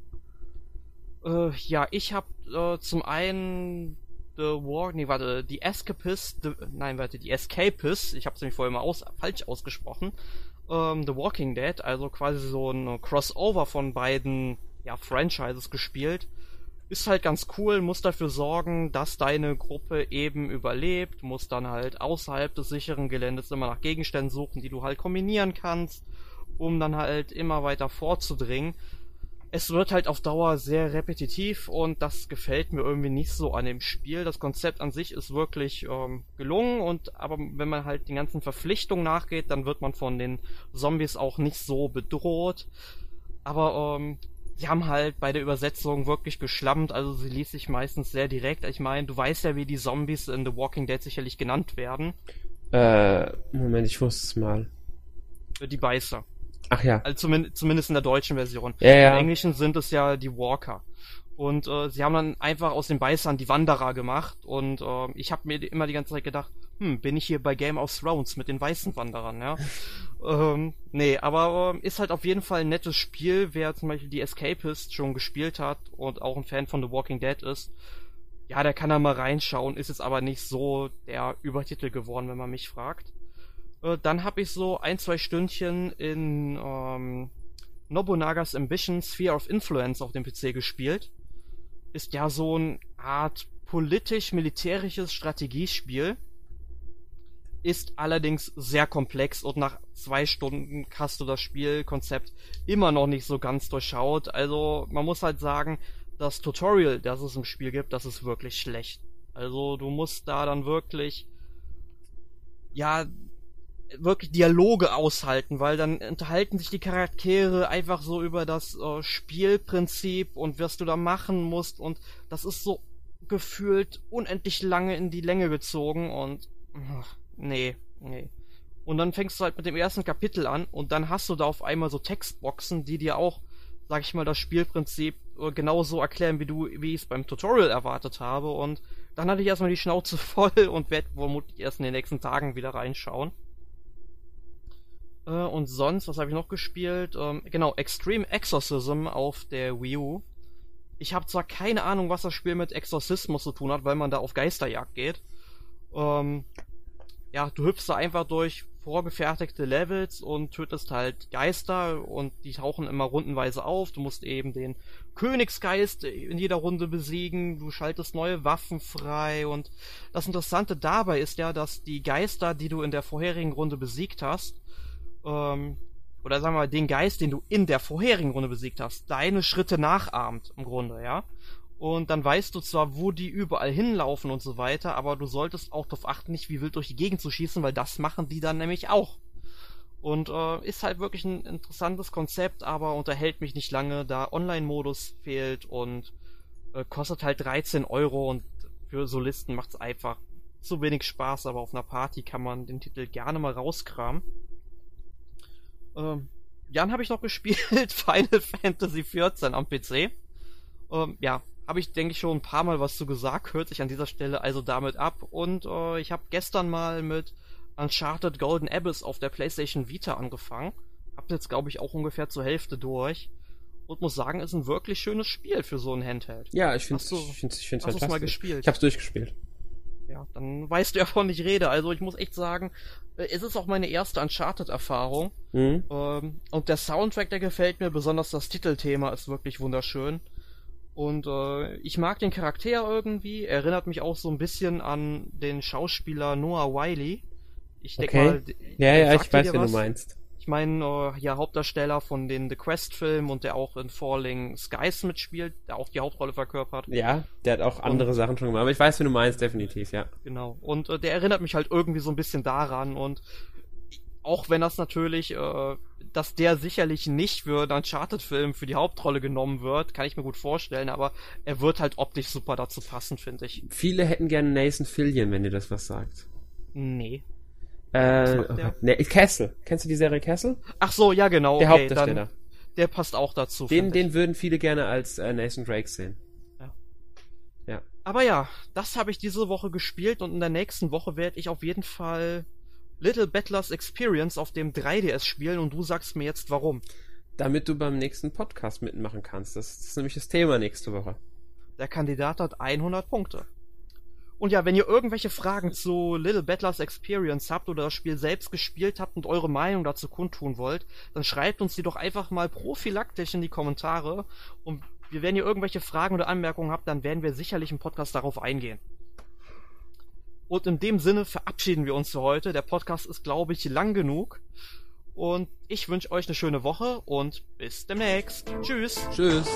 Äh, ja, ich hab äh, zum einen The War, nee, warte, die Escapist, the, nein, warte, die Escapist, ich hab's nämlich vorher mal aus, falsch ausgesprochen, ähm, The Walking Dead, also quasi so ein Crossover von beiden, ja, Franchises gespielt ist halt ganz cool, muss dafür sorgen, dass deine Gruppe eben überlebt, muss dann halt außerhalb des sicheren Geländes immer nach Gegenständen suchen, die du halt kombinieren kannst, um dann halt immer weiter vorzudringen. Es wird halt auf Dauer sehr repetitiv und das gefällt mir irgendwie nicht so an dem Spiel. Das Konzept an sich ist wirklich ähm, gelungen und aber wenn man halt den ganzen Verpflichtungen nachgeht, dann wird man von den Zombies auch nicht so bedroht. Aber ähm, die haben halt bei der Übersetzung wirklich geschlammt, also sie liest sich meistens sehr direkt. Ich meine, du weißt ja, wie die Zombies in The Walking Dead sicherlich genannt werden. Äh, Moment, ich wusste es mal. Die Beißer. Ach ja. Also zumindest, zumindest in der deutschen Version. Ja, ja. Im Englischen sind es ja die Walker. Und äh, sie haben dann einfach aus den Beißern die Wanderer gemacht. Und äh, ich habe mir immer die ganze Zeit gedacht, hm, bin ich hier bei Game of Thrones mit den weißen Wanderern, ja? ähm, nee, aber äh, ist halt auf jeden Fall ein nettes Spiel. Wer zum Beispiel die Escapist schon gespielt hat und auch ein Fan von The Walking Dead ist, ja, der kann da mal reinschauen. Ist jetzt aber nicht so der Übertitel geworden, wenn man mich fragt. Äh, dann habe ich so ein, zwei Stündchen in ähm, Nobunagas Ambition Sphere of Influence auf dem PC gespielt ist ja so eine Art politisch-militärisches Strategiespiel. Ist allerdings sehr komplex und nach zwei Stunden hast du das Spielkonzept immer noch nicht so ganz durchschaut. Also man muss halt sagen, das Tutorial, das es im Spiel gibt, das ist wirklich schlecht. Also du musst da dann wirklich ja wirklich Dialoge aushalten, weil dann unterhalten sich die Charaktere einfach so über das äh, Spielprinzip und was du da machen musst und das ist so gefühlt unendlich lange in die Länge gezogen und ach, nee, nee. Und dann fängst du halt mit dem ersten Kapitel an und dann hast du da auf einmal so Textboxen, die dir auch, sag ich mal, das Spielprinzip äh, genauso erklären, wie du, wie ich es beim Tutorial erwartet habe und dann hatte ich erstmal die Schnauze voll und werde vermutlich erst in den nächsten Tagen wieder reinschauen. Äh, und sonst, was habe ich noch gespielt? Ähm, genau, Extreme Exorcism auf der Wii U. Ich habe zwar keine Ahnung, was das Spiel mit Exorzismus zu tun hat, weil man da auf Geisterjagd geht. Ähm, ja, du hüpfst da einfach durch vorgefertigte Levels und tötest halt Geister und die tauchen immer rundenweise auf. Du musst eben den Königsgeist in jeder Runde besiegen, du schaltest neue Waffen frei und das Interessante dabei ist ja, dass die Geister, die du in der vorherigen Runde besiegt hast, ähm, oder sagen wir mal, den Geist, den du in der vorherigen Runde besiegt hast, deine Schritte nachahmt, im Grunde, ja. Und dann weißt du zwar, wo die überall hinlaufen und so weiter, aber du solltest auch darauf achten, nicht wie wild durch die Gegend zu schießen, weil das machen die dann nämlich auch. Und äh, ist halt wirklich ein interessantes Konzept, aber unterhält mich nicht lange, da Online-Modus fehlt und äh, kostet halt 13 Euro und für Solisten macht's einfach zu wenig Spaß, aber auf einer Party kann man den Titel gerne mal rauskramen. Ähm, Jan habe ich noch gespielt, Final Fantasy XIV am PC. Ähm, ja, habe ich, denke ich, schon ein paar Mal was zu gesagt, hört sich an dieser Stelle also damit ab. Und äh, ich habe gestern mal mit Uncharted Golden Abyss auf der PlayStation Vita angefangen. Hab jetzt, glaube ich, auch ungefähr zur Hälfte durch. Und muss sagen, ist ein wirklich schönes Spiel für so ein Handheld. Ja, ich finde es ich find's, ich find's hast fantastisch. mal gespielt? Ich hab's durchgespielt. Ja, dann weißt du ja, von ich rede. Also ich muss echt sagen, äh, es ist auch meine erste Uncharted-Erfahrung. Mhm. Ähm, und der Soundtrack, der gefällt mir, besonders das Titelthema ist wirklich wunderschön. Und äh, ich mag den Charakter irgendwie, erinnert mich auch so ein bisschen an den Schauspieler Noah Wiley. Ich denke Okay. mal, Ja, ja, ich weiß, wen du meinst. Ich meine, äh, ja, Hauptdarsteller von den The Quest-Filmen und der auch in Falling Skies mitspielt, der auch die Hauptrolle verkörpert. Ja, der hat auch andere Sachen schon gemacht, aber ich weiß, wen du meinst, definitiv, ja. Genau. Und äh, der erinnert mich halt irgendwie so ein bisschen daran und auch wenn das natürlich, äh, dass der sicherlich nicht für einen Uncharted-Film für die Hauptrolle genommen wird, kann ich mir gut vorstellen, aber er wird halt optisch super dazu passen, finde ich. Viele hätten gerne Nathan Fillion, wenn dir das was sagt. Nee. Äh, ne, Castle. Kennst du die Serie Castle? Ach so, ja genau. Der okay, Hauptdarsteller. Dann, der passt auch dazu. Den, den würden viele gerne als äh, Nathan Drake sehen. Aber ja, das habe ich diese Woche gespielt und in der nächsten Woche werde ich auf jeden Fall Little Battlers Experience auf dem 3DS spielen und du sagst mir jetzt warum. Damit du beim nächsten Podcast mitmachen kannst. Das ist nämlich das Thema nächste Woche. Der Kandidat hat 100 Punkte. Und ja, wenn ihr irgendwelche Fragen zu Little Battlers Experience habt oder das Spiel selbst gespielt habt und eure Meinung dazu kundtun wollt, dann schreibt uns die doch einfach mal prophylaktisch in die Kommentare. Und wir, wenn ihr irgendwelche Fragen oder Anmerkungen habt, dann werden wir sicherlich im Podcast darauf eingehen. Und in dem Sinne verabschieden wir uns für heute. Der Podcast ist, glaube ich, lang genug. Und ich wünsche euch eine schöne Woche und bis demnächst. Tschüss. Tschüss.